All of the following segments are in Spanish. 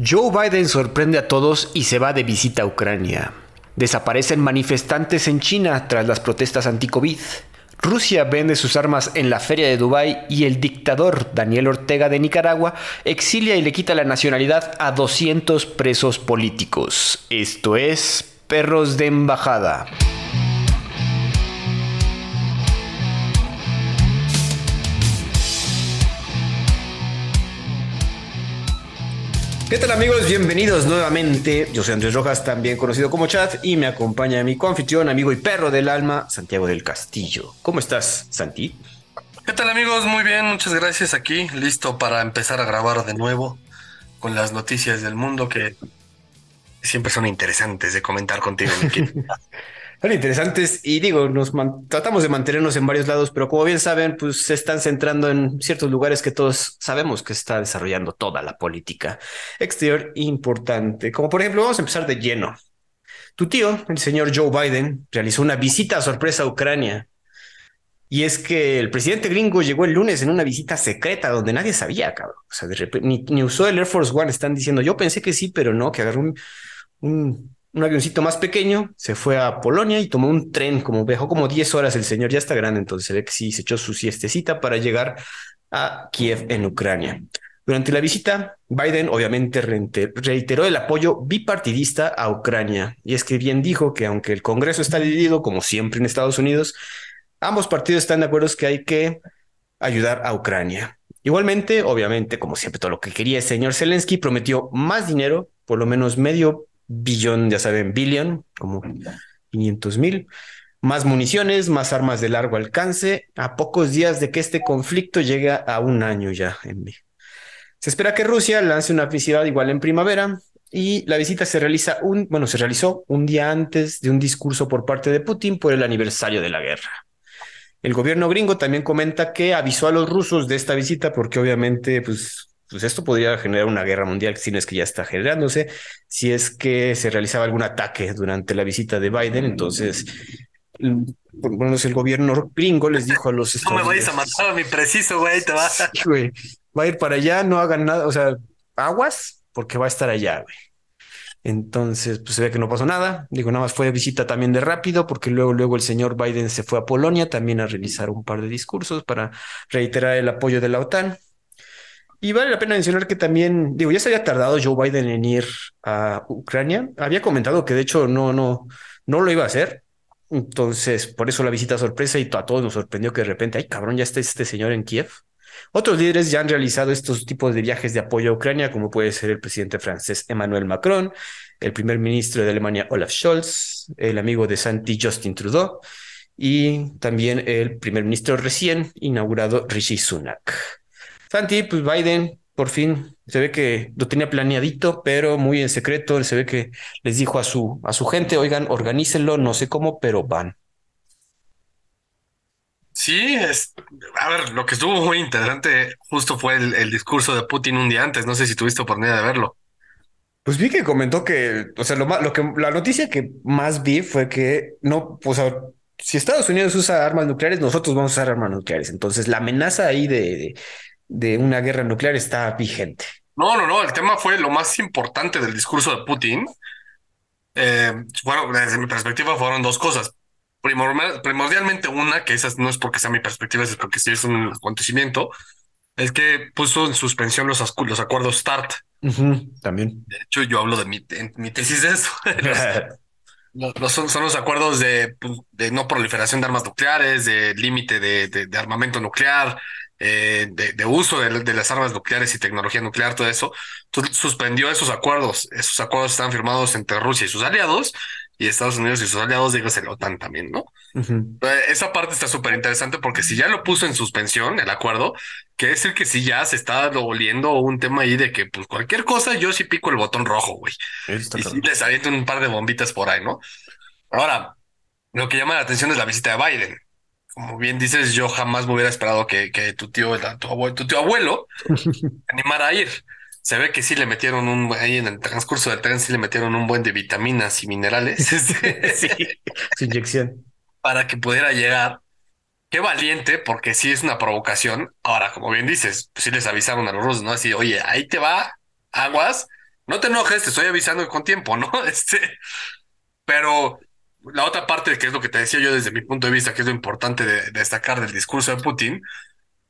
Joe Biden sorprende a todos y se va de visita a Ucrania. Desaparecen manifestantes en China tras las protestas anti-COVID. Rusia vende sus armas en la feria de Dubái y el dictador Daniel Ortega de Nicaragua exilia y le quita la nacionalidad a 200 presos políticos. Esto es Perros de Embajada. ¿Qué tal amigos? Bienvenidos nuevamente. Yo soy Andrés Rojas, también conocido como Chat, y me acompaña mi confitrión, amigo y perro del alma, Santiago del Castillo. ¿Cómo estás, Santi? ¿Qué tal amigos? Muy bien, muchas gracias aquí, listo para empezar a grabar de nuevo con las noticias del mundo que siempre son interesantes de comentar contigo. Son interesantes y digo, nos tratamos de mantenernos en varios lados, pero como bien saben, pues se están centrando en ciertos lugares que todos sabemos que está desarrollando toda la política exterior importante. Como por ejemplo, vamos a empezar de lleno. Tu tío, el señor Joe Biden, realizó una visita sorpresa a Ucrania. Y es que el presidente gringo llegó el lunes en una visita secreta donde nadie sabía, cabrón. O sea, de repente, ni, usó el Air Force One. Están diciendo, yo pensé que sí, pero no, que agarró un avioncito más pequeño, se fue a Polonia y tomó un tren, como viajó como 10 horas el señor, ya está grande, entonces se ve que sí, se echó su siestecita para llegar a Kiev en Ucrania. Durante la visita, Biden obviamente reiteró el apoyo bipartidista a Ucrania, y es que bien dijo que aunque el Congreso está dividido, como siempre en Estados Unidos, ambos partidos están de acuerdo que hay que ayudar a Ucrania. Igualmente, obviamente, como siempre, todo lo que quería el señor Zelensky prometió más dinero, por lo menos medio billón, ya saben, billion, como 500 mil, más municiones, más armas de largo alcance, a pocos días de que este conflicto llegue a un año ya. En... Se espera que Rusia lance una ofensiva igual en primavera y la visita se realiza un, bueno, se realizó un día antes de un discurso por parte de Putin por el aniversario de la guerra. El gobierno gringo también comenta que avisó a los rusos de esta visita porque obviamente pues pues esto podría generar una guerra mundial, si no es que ya está generándose, si es que se realizaba algún ataque durante la visita de Biden. Entonces, por lo menos el gobierno gringo les dijo a los No me vayas a matar a mi preciso, güey, te vas. güey. Va a ir para allá, no hagan nada, o sea, aguas, porque va a estar allá, güey. Entonces, pues se ve que no pasó nada. Digo, nada más fue visita también de rápido, porque luego, luego el señor Biden se fue a Polonia también a realizar un par de discursos para reiterar el apoyo de la OTAN. Y vale la pena mencionar que también, digo, ya se había tardado Joe Biden en ir a Ucrania. Había comentado que de hecho no, no, no lo iba a hacer. Entonces, por eso la visita sorpresa y a todos nos sorprendió que de repente, ay cabrón, ya está este señor en Kiev. Otros líderes ya han realizado estos tipos de viajes de apoyo a Ucrania, como puede ser el presidente francés Emmanuel Macron, el primer ministro de Alemania Olaf Scholz, el amigo de Santi Justin Trudeau y también el primer ministro recién inaugurado Rishi Sunak. Santi, pues Biden por fin se ve que lo tenía planeadito, pero muy en secreto. Se ve que les dijo a su, a su gente, oigan, organícenlo, no sé cómo, pero van. Sí, es, a ver, lo que estuvo muy interesante justo fue el, discurso de Putin un día antes. No sé si tuviste oportunidad de verlo. Pues vi que comentó que, o sea, lo, lo que la noticia que más vi fue que no, pues si Estados Unidos usa armas nucleares, nosotros vamos a usar armas nucleares. Entonces, la amenaza ahí de de una guerra nuclear está vigente. No, no, no, el tema fue lo más importante del discurso de Putin. Eh, bueno, desde mi perspectiva fueron dos cosas. primordialmente una, que esa no es porque sea mi perspectiva, es porque sí es un acontecimiento, es que puso en suspensión los, los acuerdos START. también. De hecho, yo hablo de mi, mi tesis de eso. los, son, son, los acuerdos de, pues, de, no proliferación de armas nucleares, de límite de, de, armamento nuclear, eh, de, uso de, las armas nucleares y tecnología nuclear, todo eso, suspendió esos acuerdos. Esos acuerdos están firmados entre Rusia y sus aliados y Estados Unidos y sus aliados, digo, la OTAN también, ¿no? Eh, esa parte está súper interesante porque si ya lo puso en suspensión, el acuerdo, quiere decir que si ya se está oliendo un tema ahí de que, pues cualquier cosa, yo sí pico el botón rojo, güey. Y sí les aviento un par de bombitas por ahí, ¿no? Ahora, lo que llama la atención es la visita de Biden como bien dices, yo jamás me hubiera esperado que, que tu tío, tu abuelo, tu tío abuelo animara a ir. Se ve que sí le metieron un, ahí en el transcurso del tren, sí le metieron un buen de vitaminas y minerales. sí, su inyección. Para que pudiera llegar. Qué valiente, porque sí es una provocación. Ahora, como bien dices, pues sí les avisaron a los rusos, ¿no? Así, oye, ahí te va, aguas, No te enojes, te estoy avisando con tiempo, ¿no? Este, pero la otra parte, que es lo que te decía yo desde mi punto de vista, que es lo importante de, destacar del discurso de Putin,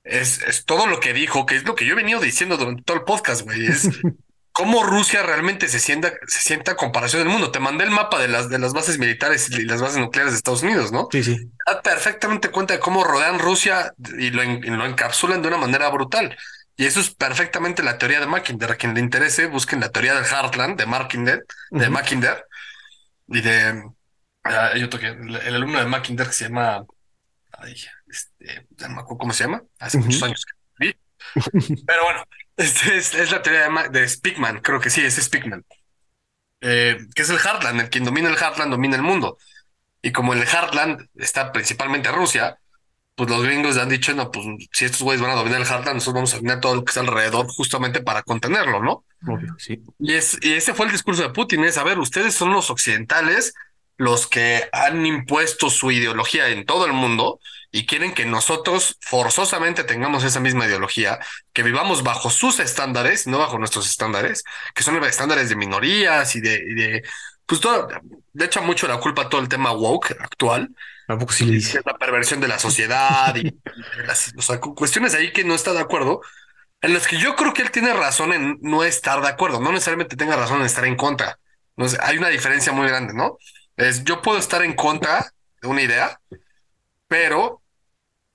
es, es, todo lo que dijo, que es lo que yo he venido diciendo durante todo el podcast, güey. Es cómo Rusia realmente se sienta, se sienta comparación del mundo. Te mandé el mapa de las, de las bases militares y las bases nucleares de Estados Unidos, ¿no? Sí, sí. Da perfectamente cuenta de cómo rodean Rusia y lo, lo encapsulan de una manera brutal. Y eso es perfectamente la teoría de Mackinder. A quien le interese, busquen la teoría del Heartland de Mackinder, de Mackinder y de ah, hay otro que el, alumno de Mackinder que se llama ay, este, cómo se llama, hace muchos años que vi. Pero bueno, este es, es, la teoría de, de Spickman, creo que sí, es Spickman. Eh, que es el Heartland, el quien domina el Heartland domina el mundo. Y como el Heartland está principalmente Rusia, pues los gringos han dicho, no, pues si estos güeyes van a dominar el Heartland, nosotros vamos a dominar todo lo que está alrededor justamente para contenerlo, ¿no? Obvio, sí. Y, es, y ese fue el discurso de Putin, es, a ver, ustedes son los occidentales los que han impuesto su ideología en todo el mundo y quieren que nosotros forzosamente tengamos esa misma ideología, que vivamos bajo sus estándares, no bajo nuestros estándares, que son estándares de minorías y de, de pues todo, de hecho mucho la culpa a todo el tema woke actual. Tampoco sí le dice. La perversión de la sociedad y, y las, o sea, cuestiones ahí que no está de acuerdo, en las que yo creo que él tiene razón en no estar de acuerdo, no necesariamente tenga razón en estar en contra. No sé, hay una diferencia muy grande, ¿no? Es, yo puedo estar en contra de una idea, pero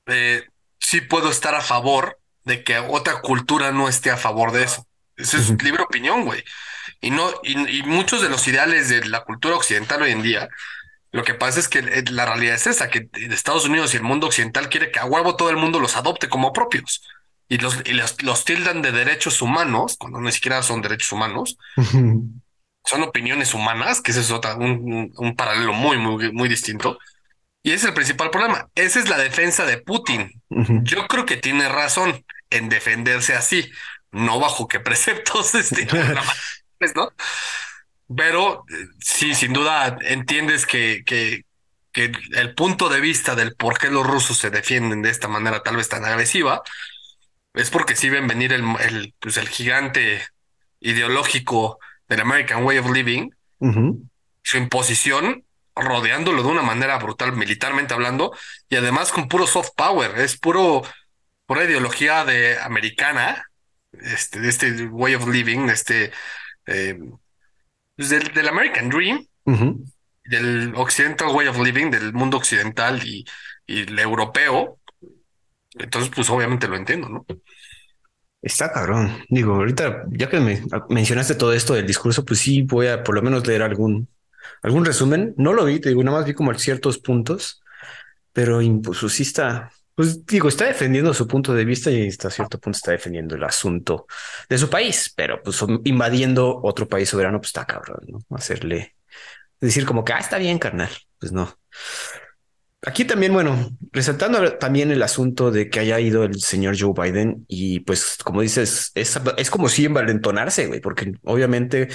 eh, sí puedo estar a favor de que otra cultura no esté a favor de eso. Ese es libre opinión, güey. Y no, y, y, muchos de los ideales de la cultura occidental hoy en día, lo que pasa es que la realidad es esa, que Estados Unidos y el mundo occidental quiere que a huevo todo el mundo los adopte como propios. Y los, y los, los tildan de derechos humanos, cuando ni siquiera son derechos humanos. Son opiniones humanas, que ese es otra, un, un, paralelo muy, muy, muy distinto. Y ese es el principal problema. Esa es la defensa de Putin. Uh -huh. Yo creo que tiene razón en defenderse así, no bajo qué preceptos, este, ¿no? Pero sí, sin duda entiendes que, que, que el punto de vista del por qué los rusos se defienden de esta manera tal vez tan agresiva es porque sí ven venir el, el, pues el gigante ideológico del American Way of Living, uh -huh. su imposición rodeándolo de una manera brutal, militarmente hablando, y además con puro soft power, es puro, pura ideología de americana, este, de este way of living, de este, eh, pues del, del, American Dream, uh -huh. del Occidental Way of Living, del mundo occidental y, y el europeo. Entonces, pues obviamente lo entiendo, ¿no? Está cabrón. Digo, ahorita, ya que me mencionaste todo esto del discurso, pues sí voy a por lo menos leer algún, algún resumen. No lo vi, te digo, nada más vi como ciertos puntos, pero pues sí está, pues digo, está defendiendo su punto de vista y hasta cierto punto está defendiendo el asunto de su país, pero pues invadiendo otro país soberano, pues está cabrón, ¿no? Hacerle decir como que, ah, está bien, carnal. Pues no. Aquí también, bueno, resaltando también el asunto de que haya ido el señor Joe Biden y pues como dices, es, como si envalentonarse, güey, porque obviamente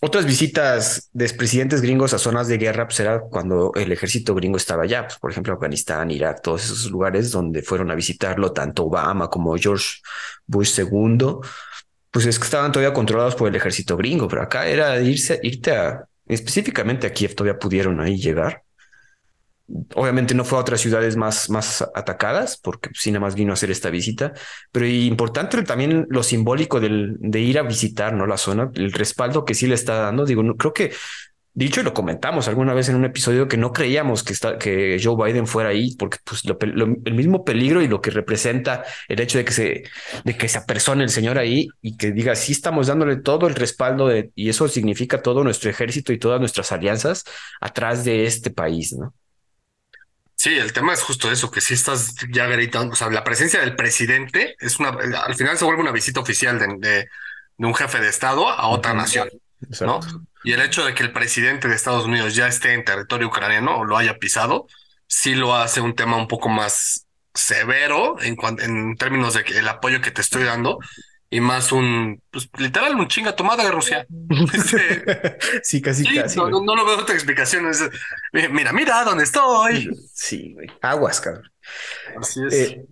otras visitas de presidentes gringos a zonas de guerra pues era cuando el ejército gringo estaba allá, pues, por ejemplo, Afganistán, Irak, todos esos lugares donde fueron a visitarlo tanto Obama como George Bush II, pues es que estaban todavía controlados por el ejército gringo, pero acá era irse, irte a, específicamente a Kiev, todavía pudieron ahí llegar. Obviamente no fue a otras ciudades más, más atacadas, porque sí nada más vino a hacer esta visita, pero importante también lo simbólico del, de ir a visitar ¿no? la zona, el respaldo que sí le está dando. Digo, no, creo que, dicho y lo comentamos alguna vez en un episodio, que no creíamos que, está, que Joe Biden fuera ahí, porque pues, el mismo peligro y lo que representa el hecho de que se, de que apersone el señor ahí y que diga, sí estamos dándole todo el respaldo de, y eso significa todo nuestro ejército y todas nuestras alianzas atrás de este país, ¿no? Sí, el tema es justo eso, que si estás ya gritando, o sea, la presencia del presidente es una, al final se vuelve una visita oficial de, de, de un jefe de Estado a otra nación, Exacto. ¿no? Y el hecho de que el presidente de Estados Unidos ya esté en territorio ucraniano o lo haya pisado, sí lo hace un tema un poco más severo en, en términos de que el apoyo que te estoy dando y más un, pues literal, un chinga tomada de Rusia. Este, sí, casi, sí, casi. No, no, no, lo veo otra explicación. Es, mira, mira dónde estoy. Sí, güey. Aguas, cabrón. Así es. Eh,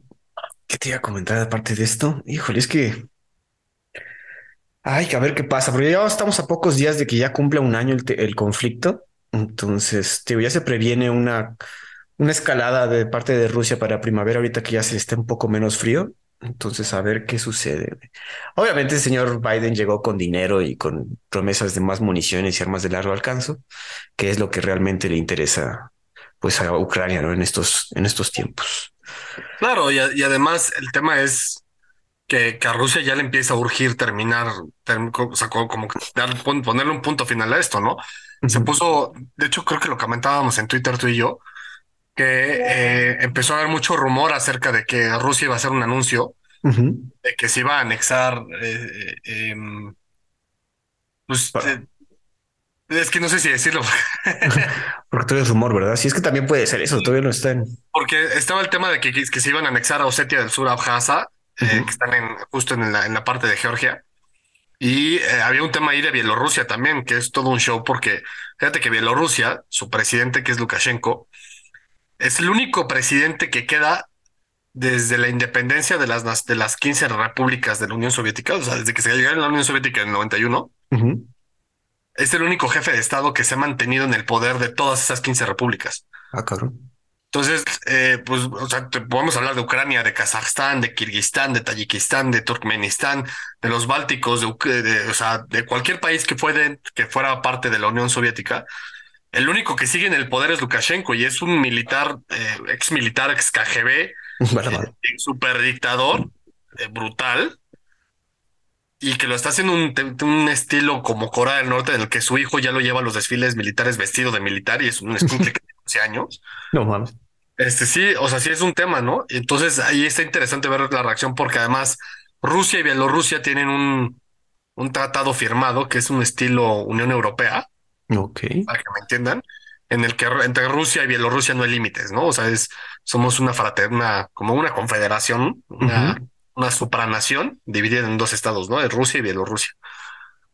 ¿Qué te iba a comentar aparte de esto? Híjole, es que Ay, a ver qué pasa, porque ya estamos a pocos días de que ya cumpla un año el, el conflicto. Entonces, tío, ya se previene una, una escalada de parte de Rusia para primavera, ahorita que ya se está un poco menos frío. Entonces, a ver qué sucede. Obviamente, el señor Biden llegó con dinero y con promesas de más municiones y armas de largo alcance, que es lo que realmente le interesa pues a Ucrania ¿no? en, estos, en estos tiempos. Claro, y, y además el tema es que, que, a Rusia ya le empieza a urgir terminar, o sea, como, dar, ponerle un punto final a esto, ¿no? Se puso, de hecho, creo que lo comentábamos en Twitter tú y yo, que eh, empezó a haber mucho rumor acerca de que Rusia iba a hacer un anuncio de que se iba a anexar. Eh, eh, pues, es que no sé si decirlo. Porque todavía es rumor, ¿verdad? Sí, es que también puede ser eso, todavía no está en. Porque estaba el tema de que, que se iban a anexar a Osetia del Sur, Abjasia, que están en, justo en la, en la parte de Georgia. Y había un tema ahí de Bielorrusia también, que es todo un show, porque fíjate que Bielorrusia, su presidente, que es Lukashenko, es el único presidente que queda desde la independencia de las, de las 15 repúblicas de la Unión Soviética, o sea, desde que se llegó a la Unión Soviética en el 91. Es el único jefe de Estado que se ha mantenido en el poder de todas esas 15 repúblicas. Ah, cabrón. Entonces, eh, pues, o sea, podemos hablar de Ucrania, de Kazajstán, de Kirguistán, de Tayikistán, de Turkmenistán, de los Bálticos, de, o sea, de cualquier país que, fue que fuera parte de la Unión Soviética. El único que sigue en el poder es Lukashenko y es un militar, eh, ex militar, ex KGB, eh, super dictador, eh, brutal, y que lo está haciendo un, un, estilo como Corea del Norte, en el que su hijo ya lo lleva a los desfiles militares vestido de militar y es un escuincle que tiene 11 años. No mames. Este sí, o sea, sí es un tema, ¿no? Entonces ahí está interesante ver la reacción porque además Rusia y Bielorrusia tienen un, un tratado firmado que es un estilo Unión Europea Ok. Para que me entiendan, en el que entre Rusia y Bielorrusia no hay límites, ¿no? O sea, es, somos una fraterna, como una confederación, una, una supranación dividida en dos estados, ¿no? De Rusia y Bielorrusia.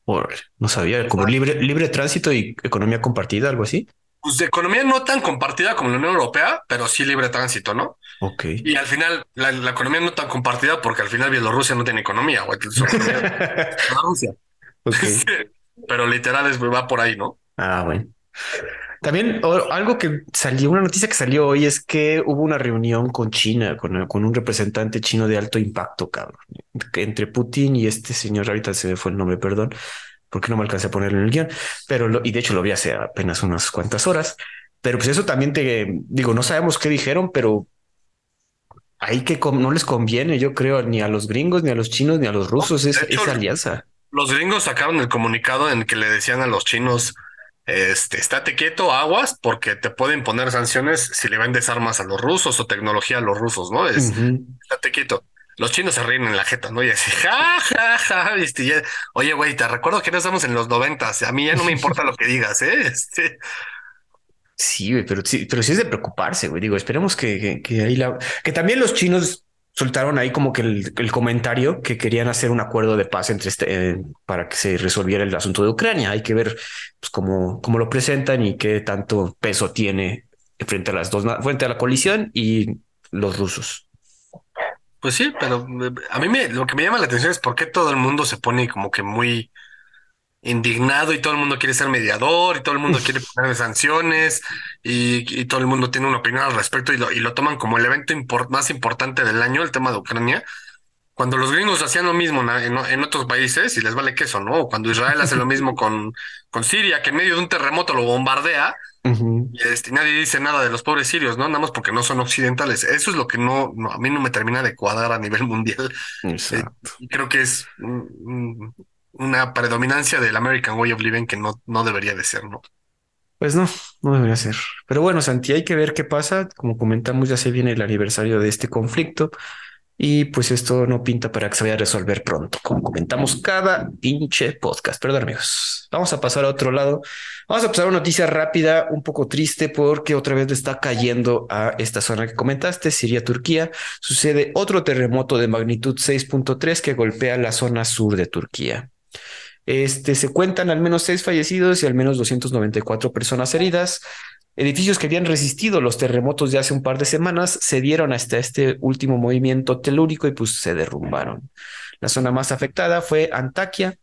no sabía, como libre, libre tránsito y economía compartida, algo así. Pues de economía no tan compartida como la Unión Europea, pero sí libre tránsito, ¿no? Ok. Y al final, la, economía no tan compartida porque al final Bielorrusia no tiene economía, güey. Rusia. Okay. pero literal es, va por ahí, ¿no? Ah, bueno. También algo que salió, una noticia que salió hoy es que hubo una reunión con China, con, con un representante chino de alto impacto, cabrón, entre Putin y este señor, ahorita se me fue el nombre, perdón, porque no me alcancé a ponerlo en el guion, pero y de hecho lo vi hace apenas unas cuantas horas, pero pues eso también te digo, no sabemos qué dijeron, pero ahí que no les conviene, yo creo, ni a los gringos, ni a los chinos, ni a los rusos esa alianza. Los gringos sacaron el comunicado en el que le decían a los chinos, este, estate quieto, aguas, porque te pueden poner sanciones si le vendes armas a los rusos o tecnología a los rusos, ¿no? Es, estate quieto. Los chinos se ríen en la jeta, ¿no? Y así, ja, ja, ja, ¿viste? oye, güey, te recuerdo que no estamos en los noventas, a mí ya no me importa lo que digas, ¿eh? Este... Sí, pero sí, pero sí es de preocuparse, güey. Digo, esperemos que, que, que ahí la... Que también los chinos soltaron ahí como que el, comentario que querían hacer un acuerdo de paz entre este, eh, para que se resolviera el asunto de Ucrania. Hay que ver pues, cómo, cómo lo presentan y qué tanto peso tiene frente a las dos, frente a la coalición y los rusos. Pues sí, pero eh, a mí me, lo que me llama la atención es por qué todo el mundo se pone como que muy indignado y todo el mundo quiere ser mediador y todo el mundo quiere poner sanciones y, todo el mundo tiene una opinión al respecto y lo, y lo toman como el evento más importante del año, el tema de Ucrania. Cuando los gringos hacían lo mismo en, otros países y les vale queso, ¿no? Cuando Israel hace lo mismo con, con Siria, que en medio de un terremoto lo bombardea y este, nadie dice nada de los pobres sirios, ¿no? Nada más porque no son occidentales. Eso es lo que no, a mí no me termina de cuadrar a nivel mundial. Eh, y creo que es una predominancia del American Way of Living que no, no debería de ser, ¿no? Pues no, no debería ser. Pero bueno, Santi, hay que ver qué pasa. Como comentamos, ya se viene el aniversario de este conflicto y pues esto no pinta para que se vaya a resolver pronto, como comentamos cada pinche podcast. Perdón, amigos. Vamos a pasar a otro lado. Vamos a pasar a una noticia rápida, un poco triste, porque otra vez está cayendo a esta zona que comentaste, Siria-Turquía. Sucede otro terremoto de magnitud 6.3 que golpea la zona sur de Turquía. Este, se cuentan al menos seis fallecidos y al menos 294 personas heridas. Edificios que habían resistido los terremotos de hace un par de semanas se dieron hasta este último movimiento telúrico y pues se derrumbaron. La zona más afectada fue Antaquia,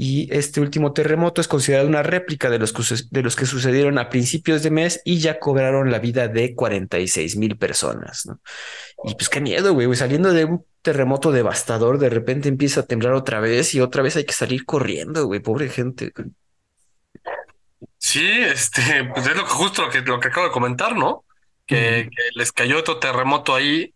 y este último terremoto es considerado una réplica de los, que, de los que sucedieron a principios de mes y ya cobraron la vida de 46 mil personas. ¿no? Y pues qué miedo, güey, saliendo de un terremoto devastador, de repente empieza a temblar otra vez y otra vez hay que salir corriendo, güey, pobre gente. Sí, este, pues es lo que justo lo que, lo que acabo de comentar, ¿no? Que, que les cayó otro terremoto ahí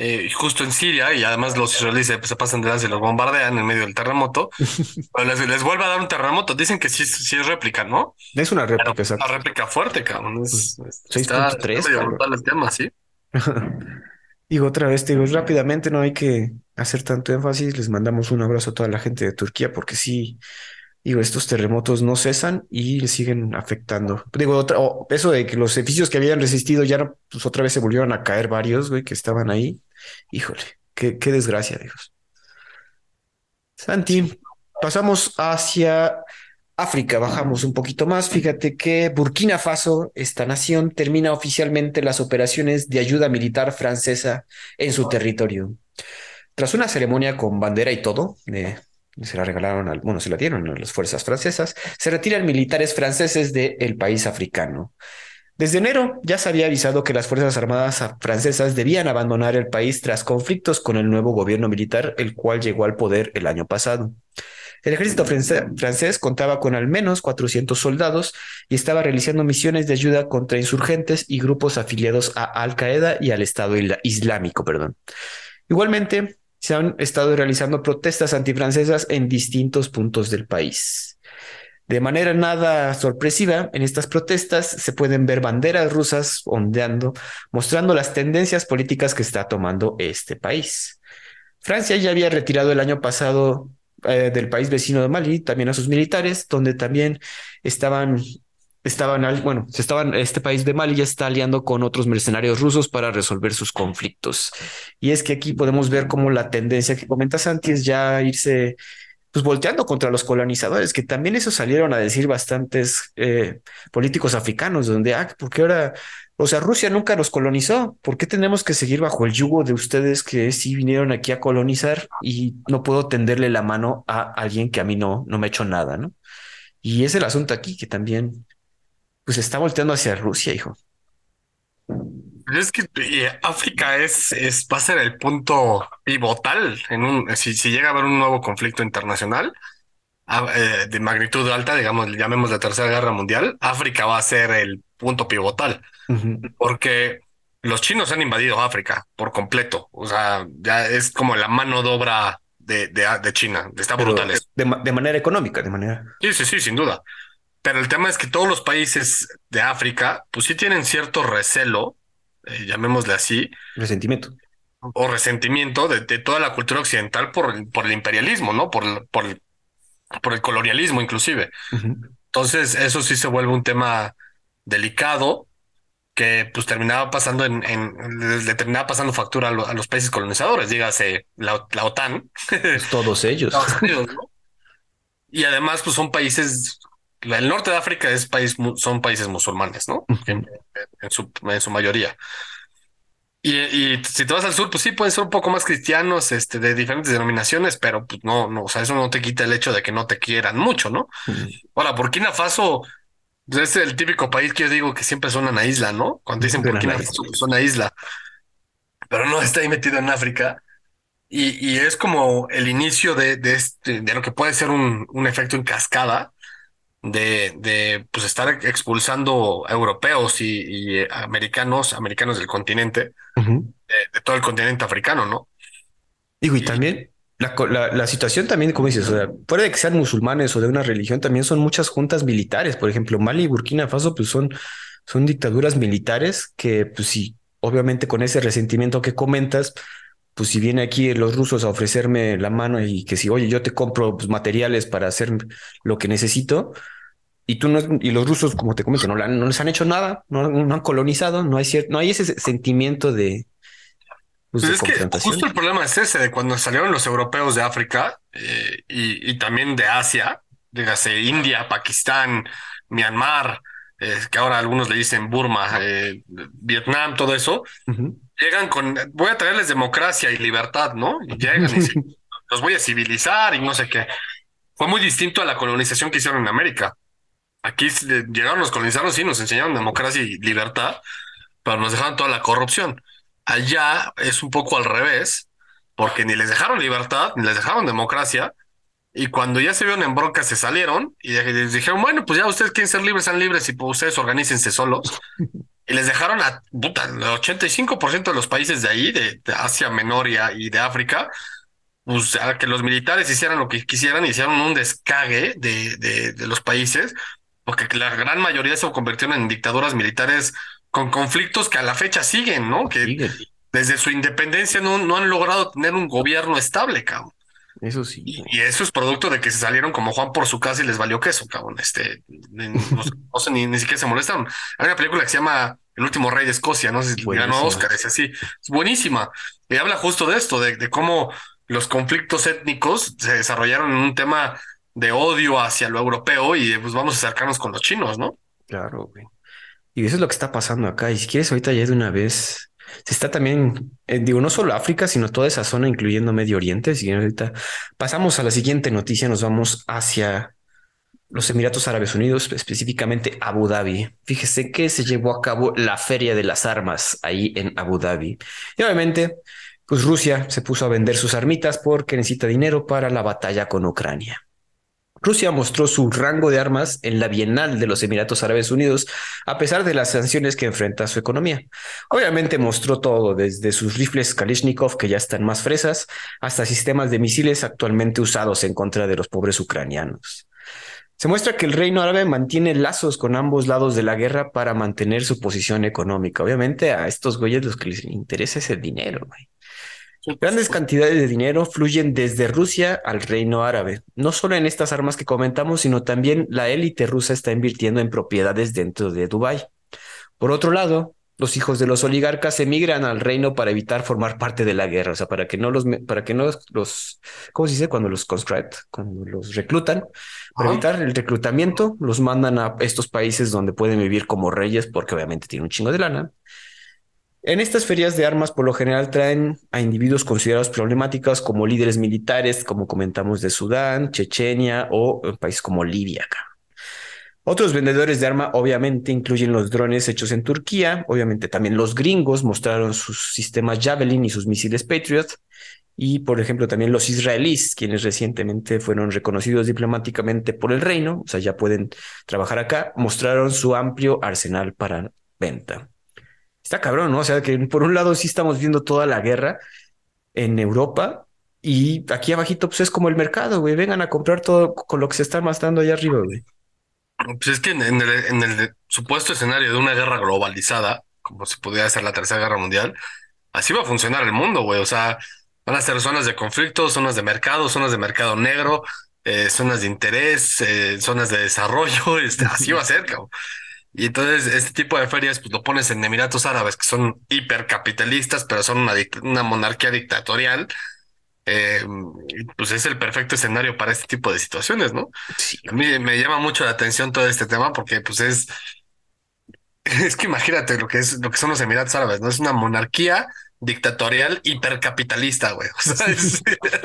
eh, justo en Siria, y además los israelíes se, pasan de y los bombardean en medio del terremoto, pero les, vuelve a dar un terremoto. Dicen que sí, sí es réplica, ¿no? Es una réplica, Es Una réplica fuerte, cabrón. Es, 6.3. el tema, sí. digo otra vez, digo, rápidamente no hay que hacer tanto énfasis. Les mandamos un abrazo a toda la gente de Turquía, porque sí, digo, estos terremotos no cesan y siguen afectando. Digo, eso de que los edificios que habían resistido ya pues otra vez se volvieron a caer varios, güey, que estaban ahí. Híjole, qué, qué desgracia, Dios. Santi, pasamos hacia África, bajamos un poquito más. Fíjate que Burkina Faso, esta nación, termina oficialmente las operaciones de ayuda militar francesa en su territorio. Tras una ceremonia con bandera y todo, se la regalaron, al, bueno, se la dieron a las fuerzas francesas, se retiran militares franceses del país africano. Desde enero ya se había avisado que las Fuerzas Armadas francesas debían abandonar el país tras conflictos con el nuevo gobierno militar, el cual llegó al poder el año pasado. El ejército francés contaba con al menos 400 soldados y estaba realizando misiones de ayuda contra insurgentes y grupos afiliados a Al Qaeda y al Estado Islámico. Perdón. Igualmente, se han estado realizando protestas antifrancesas en distintos puntos del país. De manera nada sorpresiva, en estas protestas se pueden ver banderas rusas ondeando, mostrando las tendencias políticas que está tomando este país. Francia ya había retirado el año pasado eh, del país vecino de Mali también a sus militares, donde también estaban estaban, bueno, se estaban, este país de Mali ya está aliando con otros mercenarios rusos para resolver sus conflictos. Y es que aquí podemos ver cómo la tendencia que comentas antes ya irse pues volteando contra los colonizadores, que también eso salieron a decir bastantes eh, políticos africanos, donde, ah, porque ahora, o sea, Rusia nunca nos colonizó, ¿por qué tenemos que seguir bajo el yugo de ustedes que sí vinieron aquí a colonizar y no puedo tenderle la mano a alguien que a mí no, no me ha hecho nada, ¿no? Y es el asunto aquí que también, pues está volteando hacia Rusia, hijo. Es que África es, es, va a ser el punto pivotal en un, si, si llega a haber un nuevo conflicto internacional eh, de magnitud alta, digamos, llamemos la Tercera Guerra Mundial, África va a ser el punto pivotal, porque los chinos han invadido África por completo, o sea, ya es como la mano de obra de, de, China, está brutal. De, de manera económica, de manera. Sí, sí, sí, sin duda. Pero el tema es que todos los países de África, pues sí tienen cierto recelo eh, llamémosle así. Resentimiento. O resentimiento de, toda la cultura occidental por, por el imperialismo, ¿no? Por, por, por el colonialismo inclusive. Entonces, eso sí se vuelve un tema delicado que pues terminaba pasando en, en le terminaba pasando factura a, los países colonizadores, dígase la, la OTAN. Pues todos ellos. Y además, pues son países el norte de África es país, son países musulmanes, ¿no? en, su, en su mayoría. Y, y, si te vas al sur, pues sí, pueden ser un poco más cristianos, este, de diferentes denominaciones, pero pues no, no, o sea, eso no te quita el hecho de que no te quieran mucho, ¿no? Ahora, Burkina Faso pues, es el típico país que yo digo que siempre son una isla, ¿no? Cuando dicen Burkina Faso, pues, son una isla, pero no está ahí metido en África. Y, y es como el inicio de, de, este, de lo que puede ser un, un efecto en cascada, de, de pues estar expulsando europeos y, americanos, americanos del continente, de, todo el continente africano, ¿no? Digo, y, también la, la, situación también, como dices, o sea, fuera de que sean musulmanes o de una religión, también son muchas juntas militares. Por ejemplo, Mali y Burkina Faso, pues son, son dictaduras militares que, pues sí, obviamente con ese resentimiento que comentas, pues si viene aquí los rusos a ofrecerme la mano y que si, oye, yo te compro pues, materiales para hacer lo que necesito, y tú no, y los rusos, como te comento, no, no les han hecho nada, no, han colonizado, no hay cierto, no hay ese sentimiento de. Pues, pues es que justo el problema es ese, de cuando salieron los europeos de África eh, y, y, también de Asia, dígase India, Pakistán, Myanmar, eh, que ahora algunos le dicen Burma, eh, Vietnam, todo eso, llegan con, voy a traerles democracia y libertad, ¿no? Y llegan y los voy a civilizar y no sé qué. fue muy distinto a la colonización que hicieron en América. Aquí llegaron los colonizadores y nos enseñaron democracia y libertad, pero nos dejaron toda la corrupción. Allá es un poco al revés, porque ni les dejaron libertad, ni les dejaron democracia, y cuando ya se vieron en bronca se salieron y les dijeron, bueno, pues ya ustedes quieren ser libres, sean libres y pues ustedes organícense solos. Y les dejaron a puta, el 85% de los países de ahí, de, Asia Menor y, de África, pues a que los militares hicieran lo que quisieran, hicieron un descague de, de, los países, porque la gran mayoría se convirtieron en dictaduras militares con conflictos que a la fecha siguen, ¿no? Que desde su independencia no, no han logrado tener un gobierno estable, cabrón. Eso sí. Y, eso es producto de que se salieron como Juan por su casa y les valió queso, cabrón. Este, no, sé, ni, ni, siquiera se molestaron. Hay una película que se llama El último rey de Escocia, no sé si ganó Oscar, es así. Es buenísima. Y habla justo de esto, de, de cómo los conflictos étnicos se desarrollaron en un tema de odio hacia lo europeo y pues vamos a acercarnos con los chinos, ¿no? Claro, güey. Y eso es lo que está pasando acá. Y si quieres, ahorita ya de una vez se está también, eh, digo, no solo África, sino toda esa zona, incluyendo Medio Oriente. Si ahorita pasamos a la siguiente noticia, nos vamos hacia los Emiratos Árabes Unidos, específicamente Abu Dhabi. Fíjese que se llevó a cabo la Feria de las Armas ahí en Abu Dhabi. Y obviamente, pues Rusia se puso a vender sus armitas porque necesita dinero para la batalla con Ucrania. Rusia mostró su rango de armas en la Bienal de los Emiratos Árabes Unidos, a pesar de las sanciones que enfrenta su economía. Obviamente mostró todo, desde sus rifles Kalishnikov, que ya están más fresas, hasta sistemas de misiles actualmente usados en contra de los pobres ucranianos. Se muestra que el reino árabe mantiene lazos con ambos lados de la guerra para mantener su posición económica. Obviamente a estos güeyes los que les interesa es el dinero, güey. Grandes cantidades de dinero fluyen desde Rusia al reino árabe, no solo en estas armas que comentamos, sino también la élite rusa está invirtiendo en propiedades dentro de Dubái. Por otro lado, los hijos de los oligarcas emigran al reino para evitar formar parte de la guerra, o sea, para que no los, para que no los, ¿cómo se dice? Cuando los conscript, cuando los reclutan, para evitar el reclutamiento, los mandan a estos países donde pueden vivir como reyes, porque obviamente tienen un chingo de lana, en estas ferias de armas por lo general traen a individuos considerados problemáticos como líderes militares, como comentamos de Sudán, Chechenia o en países como Libia. Otros vendedores de arma obviamente incluyen los drones hechos en Turquía, obviamente también los gringos mostraron sus sistemas Javelin y sus misiles Patriot, y por ejemplo también los israelíes, quienes recientemente fueron reconocidos diplomáticamente por el reino, o sea, ya pueden trabajar acá, mostraron su amplio arsenal para venta. Está cabrón, ¿no? O sea, que por un lado sí estamos viendo toda la guerra en Europa y aquí abajito pues es como el mercado, güey. Vengan a comprar todo con lo que se está matando allá arriba, güey. Pues es que en el, supuesto escenario de una guerra globalizada, como se podría ser la Tercera Guerra Mundial, así va a funcionar el mundo, güey. O sea, van a ser zonas de conflicto, zonas de mercado, zonas de mercado negro, eh, zonas de interés, eh, zonas de desarrollo, este, así va a ser, cabrón. Y entonces este tipo de ferias pues lo pones en Emiratos Árabes, que son hipercapitalistas, pero son una, una monarquía dictatorial. Eh, pues es el perfecto escenario para este tipo de situaciones, ¿no? Sí. A mí me llama mucho la atención todo este tema porque pues es, es que imagínate lo que es lo que son los Emiratos Árabes, ¿no? Es una monarquía dictatorial hipercapitalista, güey. O sea, es,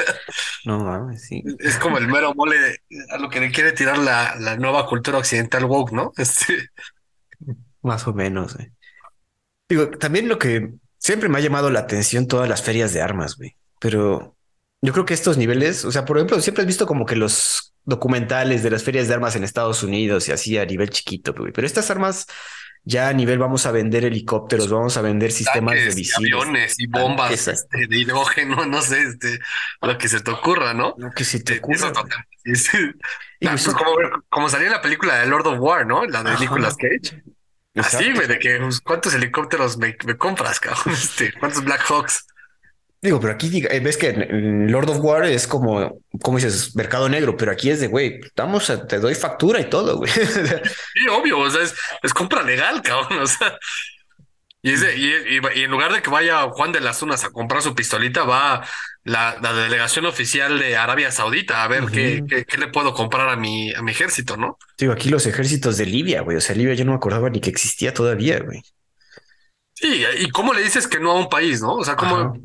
no mames, sí. Es como el mero mole a lo que le quiere tirar la, la nueva cultura occidental woke, ¿no? Este, más o menos. Güey. Digo, también lo que siempre me ha llamado la atención todas las ferias de armas, güey. Pero yo creo que estos niveles, o sea, por ejemplo, siempre has visto como que los documentales de las ferias de armas en Estados Unidos y así a nivel chiquito, güey. Pero estas armas ya a nivel vamos a vender helicópteros, vamos a vender sistemas de misiles. aviones y bombas este, de hidrógeno, no sé, este, lo que se te ocurra, ¿no? Lo que se te ocurra. Y pues como, como salió en la película de Lord of War, ¿no? La de Nicolas Cage. Así, güey, de que pues, cuántos helicópteros me, compras, cabrón. Este, ¿Cuántos Black Hawks? Digo, pero aquí eh, ves que Lord of War es como, como dices, mercado negro, pero aquí es de, güey, damos, te doy factura y todo, güey. Sí, obvio, o sea, es, compra legal, cabrón, o sea. Y, y, en lugar de que vaya Juan de las Unas a comprar su pistolita, va la, delegación oficial de Arabia Saudita a ver qué, qué, le puedo comprar a mi, a mi ejército, ¿no? Digo, aquí los ejércitos de Libia, güey. O sea, Libia yo no me acordaba ni que existía todavía, güey. Sí, y cómo le dices que no a un país, ¿no? O sea, cómo,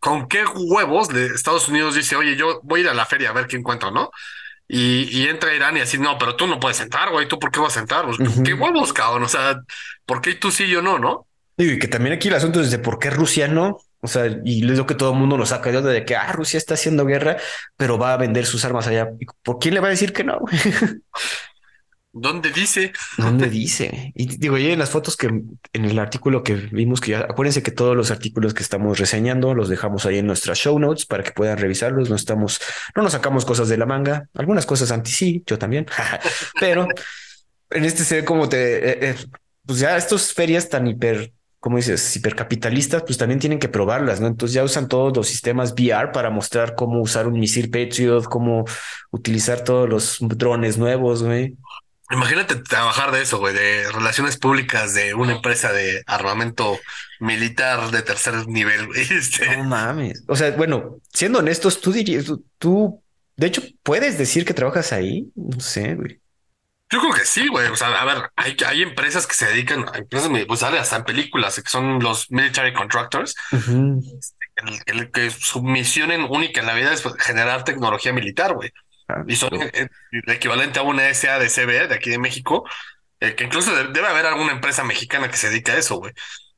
con qué huevos de Estados Unidos dice, oye, yo voy a ir a la feria a ver qué encuentro, ¿no? Y, entra Irán y así, no, pero tú no puedes entrar, güey, ¿tú por qué vas a entrar? Pues, ¿Qué huevos, cabrón? O sea, ¿por qué tú sí y yo no, no? Y que también aquí el asunto es de por qué Rusia no. O sea, y les digo que todo el mundo lo saca de que ah, Rusia está haciendo guerra, pero va a vender sus armas allá. ¿Por quién le va a decir que no? ¿Dónde dice? ¿Dónde dice? Y digo, y en las fotos que en el artículo que vimos, que ya acuérdense que todos los artículos que estamos reseñando los dejamos ahí en nuestras show notes para que puedan revisarlos. No estamos, no nos sacamos cosas de la manga, algunas cosas anti sí, yo también, pero en este se ve como te, eh, eh, pues ya estas ferias tan hiper como dices, hipercapitalistas, pues también tienen que probarlas, ¿no? Entonces ya usan todos los sistemas VR para mostrar cómo usar un misil Patriot, cómo utilizar todos los drones nuevos, güey. Imagínate trabajar de eso, güey, de relaciones públicas de una empresa de armamento militar de tercer nivel, güey. Este. No mames. O sea, bueno, siendo honestos, tú dirías, tú, de hecho, puedes decir que trabajas ahí. No sé, güey. Yo creo que sí, güey. O sea, a ver, hay, hay empresas que se dedican a empresas, pues sale hasta en películas, que son los military contractors, este, que su misión única en la vida es pues, generar tecnología militar, güey. Ah, y son el, equivalente a una SA de CB de aquí de México, eh, que incluso debe haber alguna empresa mexicana que se dedica a eso, güey.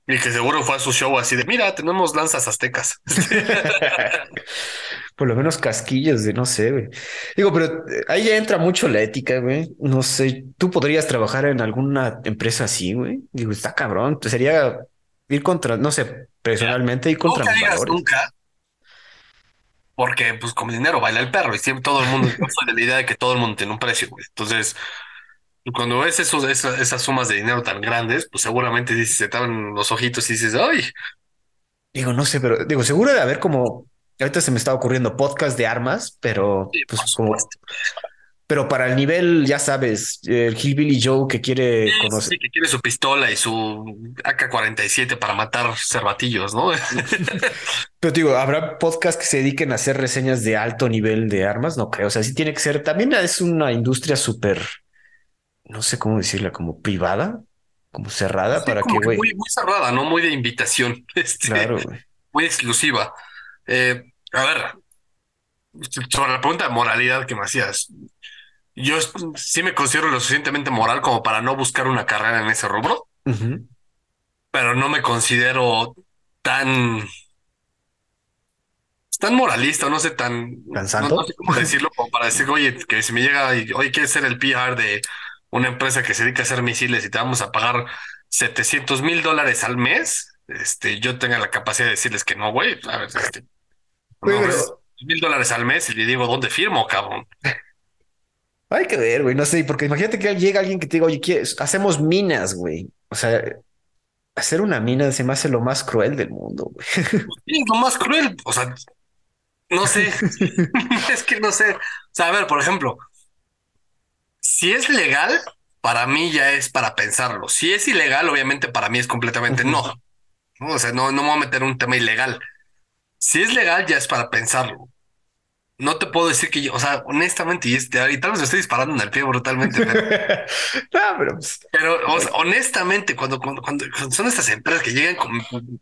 Y que seguro fue a su show así de, mira, tenemos lanzas aztecas. Por lo menos casquillos de, no sé, güey. Digo, pero eh, ahí ya entra mucho la ética, güey. No sé, tú podrías trabajar en alguna empresa así, güey. Digo, está cabrón. Sería ir contra, no sé, personalmente ir contra nunca digas Nunca, porque pues como dinero baila el perro y siempre todo el mundo, yo soy de la idea de que todo el mundo tiene un precio, güey. Entonces, cuando ves esos, esas, sumas de dinero tan grandes, pues seguramente dices, se te los ojitos y dices, ay. Digo, no sé, pero digo, seguro de haber como, ahorita se me está ocurriendo podcast de armas, pero pues como pero para el nivel, ya sabes, el Hillbilly Joe que quiere conocer. Sí, que quiere su pistola y su AK-47 para matar cervatillos, ¿no? Pero digo, ¿habrá podcasts que se dediquen a hacer reseñas de alto nivel de armas? No creo. O sea, sí tiene que ser. También es una industria súper, no sé cómo decirla, como privada, como cerrada para que, güey. Muy, muy, cerrada, ¿no? Muy de invitación. Este, claro, güey. Muy exclusiva. Eh, a ver, sobre la pregunta de moralidad que me hacías, yo sí me considero lo suficientemente moral como para no buscar una carrera en ese rubro, pero no me considero tan tan moralista, no sé, tan ¿Tan santo? No, sé cómo decirlo, como para decir, oye, que si me llega y oye, quieres ser el PR de una empresa que se dedica a hacer misiles y te vamos a pagar 700 mil dólares al mes, este, yo tenga la capacidad de decirles que no, güey, a ver, este, mil dólares al mes y le digo, ¿dónde firmo, cabrón? Hay que ver, güey, no sé, porque imagínate que llega alguien que te diga, oye, hacemos minas, güey. O sea, hacer una mina se me hace lo más cruel del mundo, güey. lo más cruel, o sea, no sé, es que no sé. O sea, a ver, por ejemplo, si es legal, para mí ya es para pensarlo. Si es ilegal, obviamente para mí es completamente no. O sea, no, no me voy a meter un tema ilegal. Si es legal, ya es para pensarlo no te puedo decir que yo, o sea, honestamente, y, este, y tal vez me estoy disparando en el pie brutalmente, pero, pues, pero honestamente, cuando, cuando, cuando, son estas empresas que llegan con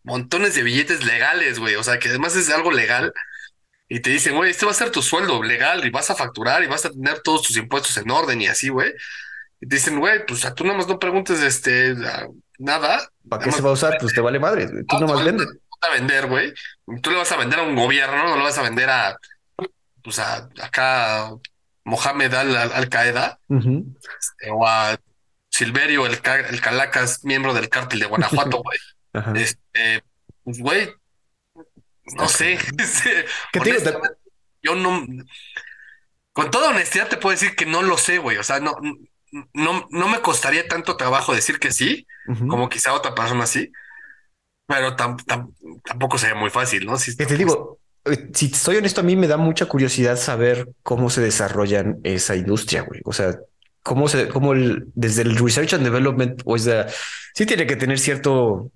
montones de billetes legales, güey, o sea, que además es algo legal y te dicen, güey, este va a ser tu sueldo legal y vas a facturar y vas a tener todos tus impuestos en orden y así, güey. Y te dicen, güey, pues a tú nada más no preguntes este nada. ¿Para qué se va a usar? Pues te vale madre. Tú no, más vendes. A vender, güey. Tú le vas a vender a un gobierno, no le vas a vender a pues a, acá Mohamed Al, Qaeda este, o a Silverio, el, el Calacas, miembro del cártel de Guanajuato, güey. Este, pues, güey, no sé. Este, yo no, con toda honestidad te puedo decir que no lo sé, güey. O sea, no, no, no me costaría tanto trabajo decir que sí, como quizá otra persona sí, pero tampoco sería muy fácil, ¿no? Si, te digo, eh, si estoy honesto, a mí me da mucha curiosidad saber cómo se desarrollan esa industria, güey. O sea, cómo se, cómo el, desde el research and development, o sea, sí tiene que tener cierto,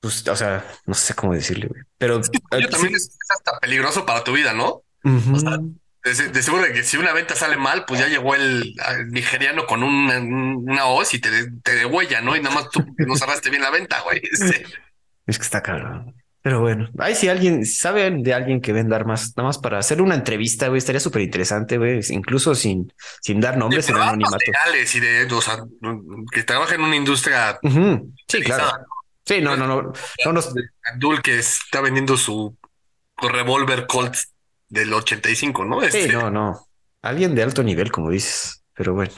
pues, o sea, no sé cómo decirle, güey. Pero eh, también es, hasta peligroso para tu vida, ¿no? O sea, de, seguro que si una venta sale mal, pues ya llegó el, nigeriano con una, una hoz y te, te degüella, ¿no? Y nada más tú no cerraste bien la venta, güey. Es que está cabrón. Pero bueno, ahí si alguien, saben de alguien que venda armas, nada más para hacer una entrevista, güey, estaría súper interesante, güey, incluso sin, sin dar nombres en anonimato. Legales y de, o sea, que trabaja en una industria. Sí, claro. Sí, no, no, no. no, no. Abdul que está vendiendo su revólver Colt del 85, ¿no? Sí, este no, no. Alguien de alto nivel, como dices. Pero bueno.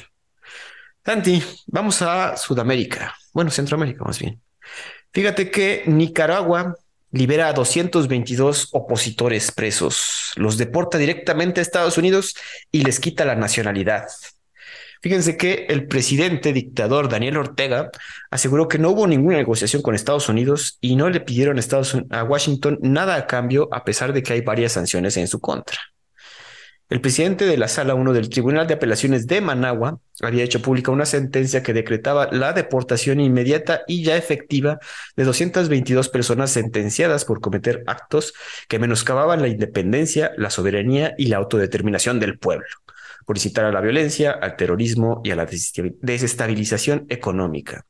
Santi, vamos a Sudamérica. Bueno, Centroamérica más bien. Fíjate que Nicaragua libera a 222 opositores presos, los deporta directamente a Estados Unidos y les quita la nacionalidad. Fíjense que el presidente dictador Daniel Ortega aseguró que no hubo ninguna negociación con Estados Unidos y no le pidieron a, Estados, a Washington nada a cambio a pesar de que hay varias sanciones en su contra. El presidente de la Sala 1 del Tribunal de Apelaciones de Managua había hecho pública una sentencia que decretaba la deportación inmediata y ya efectiva de 222 personas sentenciadas por cometer actos que menoscababan la independencia, la soberanía y la autodeterminación del pueblo, por incitar a la violencia, al terrorismo y a la desestabilización económica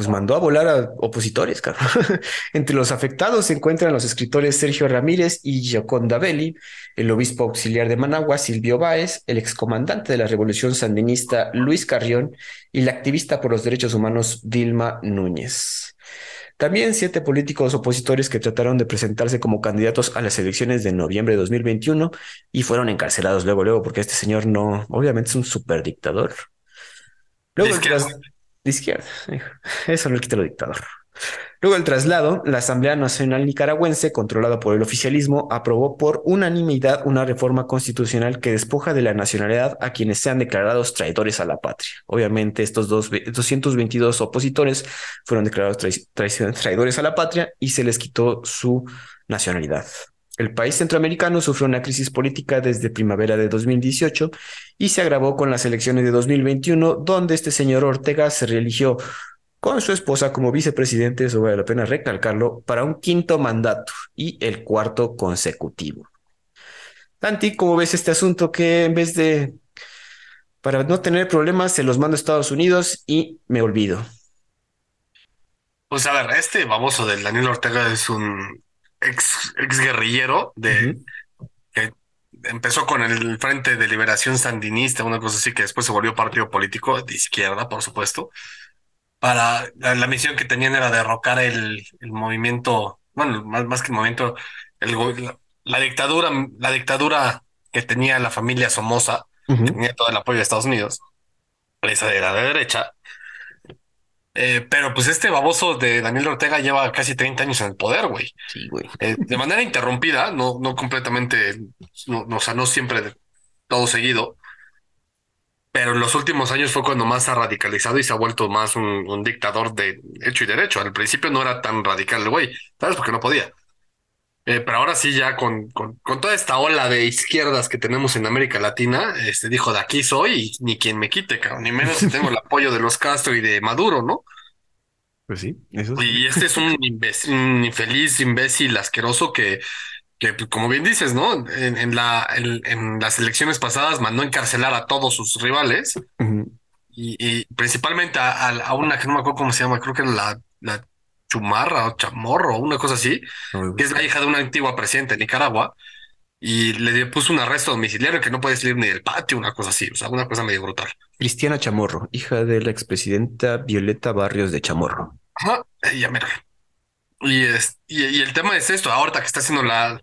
pues mandó a volar a opositores, cabrón. Entre los afectados se encuentran los escritores Sergio Ramírez y Gioconda Belli, el obispo auxiliar de Managua, Silvio Báez, el excomandante de la Revolución Sandinista, Luis Carrión, y la activista por los derechos humanos, Dilma Núñez. También siete políticos opositores que trataron de presentarse como candidatos a las elecciones de noviembre de 2021 y fueron encarcelados luego, luego, porque este señor no, obviamente es un superdictador. Luego, de izquierda. Eso le quita lo dictador. Luego el traslado, la Asamblea Nacional Nicaragüense, controlada por el oficialismo, aprobó por unanimidad una reforma constitucional que despoja de la nacionalidad a quienes sean declarados traidores a la patria. Obviamente estos dos, 222 opositores fueron declarados traidores a la patria y se les quitó su nacionalidad. El país centroamericano sufrió una crisis política desde primavera de 2018 y se agravó con las elecciones de 2021, donde este señor Ortega se reeligió con su esposa como vicepresidente, eso vale la pena recalcarlo, para un quinto mandato y el cuarto consecutivo. Tanti, ¿cómo ves este asunto que en vez de, para no tener problemas, se los mando a Estados Unidos y me olvido? Pues a ver, este baboso del Daniel Ortega es un ex, guerrillero de que empezó con el Frente de Liberación Sandinista, una cosa así que después se volvió partido político de izquierda, por supuesto. Para la, misión que tenían era derrocar el, el movimiento, bueno, más, más que el movimiento, el, la, dictadura, la dictadura que tenía la familia Somoza, que tenía todo el apoyo de Estados Unidos, esa era de derecha, eh, pero pues este baboso de Daniel Ortega lleva casi 30 años en el poder, güey. Sí, güey. Eh, de manera interrumpida, no, no completamente, no, o sea, no siempre todo seguido. Pero en los últimos años fue cuando más ha radicalizado y se ha vuelto más un, dictador de hecho y derecho. Al principio no era tan radical el güey, ¿sabes? Porque no podía. Eh, pero ahora sí, ya con, con, con, toda esta ola de izquierdas que tenemos en América Latina, este dijo, de aquí soy y ni quien me quite, cabrón, ni menos si tengo el apoyo de los Castro y de Maduro, ¿no? Pues sí, eso Y este es un, infeliz, imbécil, asqueroso que, que pues, como bien dices, ¿no? En, la, en, las elecciones pasadas mandó encarcelar a todos sus rivales y, principalmente a, una que no me acuerdo cómo se llama, creo que era la, la Chumarra o Chamorro, una cosa así, que es la hija de una antigua presidenta de Nicaragua, y le puso un arresto domiciliario que no puede salir ni del patio, una cosa así, o sea, una cosa medio brutal. Cristiana Chamorro, hija de la expresidenta Violeta Barrios de Chamorro. Ajá, ya mira. Y, es, y, el tema es esto, ahorita que está haciendo la,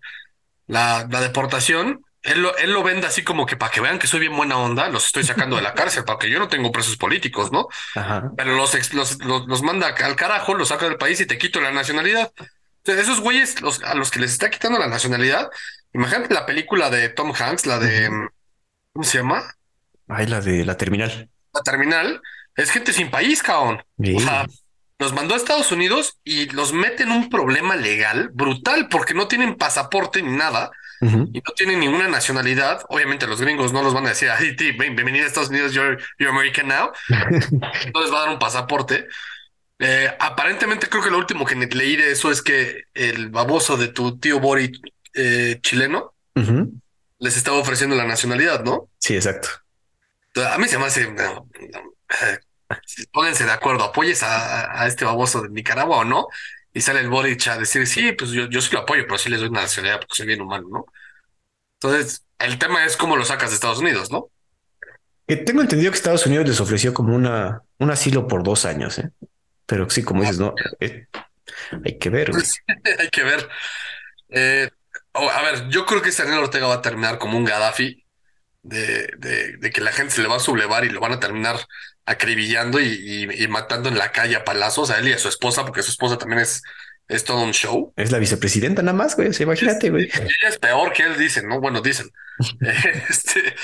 la, la deportación, él lo, él lo vende así como que para que vean que soy bien buena onda, los estoy sacando de la cárcel, para que yo no tengo presos políticos, ¿no? Pero los, los, los, manda al carajo, los saca del país y te quito la nacionalidad. Entonces, esos güeyes los, a los que les está quitando la nacionalidad, imagínate la película de Tom Hanks, la de, ¿cómo se llama? Ay, la de la terminal. La terminal, es gente sin país, cabrón. O sea, los mandó a Estados Unidos y los mete en un problema legal brutal porque no tienen pasaporte ni nada y no tienen ninguna nacionalidad. Obviamente los gringos no los van a decir, ay, tí, bienvenido a Estados Unidos, you're, American now. Entonces va a dar un pasaporte. Eh, aparentemente creo que lo último que leí de eso es que el baboso de tu tío Bori eh, chileno les estaba ofreciendo la nacionalidad, ¿no? Sí, exacto. a mí se me hace... Eh, pónganse de acuerdo, apoyes a, a, este baboso de Nicaragua o no, y sale el Boric a decir, sí, pues yo, yo sí lo apoyo, pero sí les doy una nacionalidad porque soy bien humano, ¿no? Entonces, el tema es cómo lo sacas de Estados Unidos, ¿no? Que tengo entendido que Estados Unidos les ofreció como una, un asilo por dos años, ¿eh? Pero sí, como dices, no, eh, hay que ver. hay que ver. Eh, a ver, yo creo que Daniel Ortega va a terminar como un Gaddafi de, de, que la gente se le va a sublevar y lo van a terminar acribillando y, y, matando en la calle a palazos a él y a su esposa, porque su esposa también es, es todo un show. Es la vicepresidenta nada más, güey. imagínate, güey. Ella es peor que él, dicen, ¿no? Bueno, dicen. este,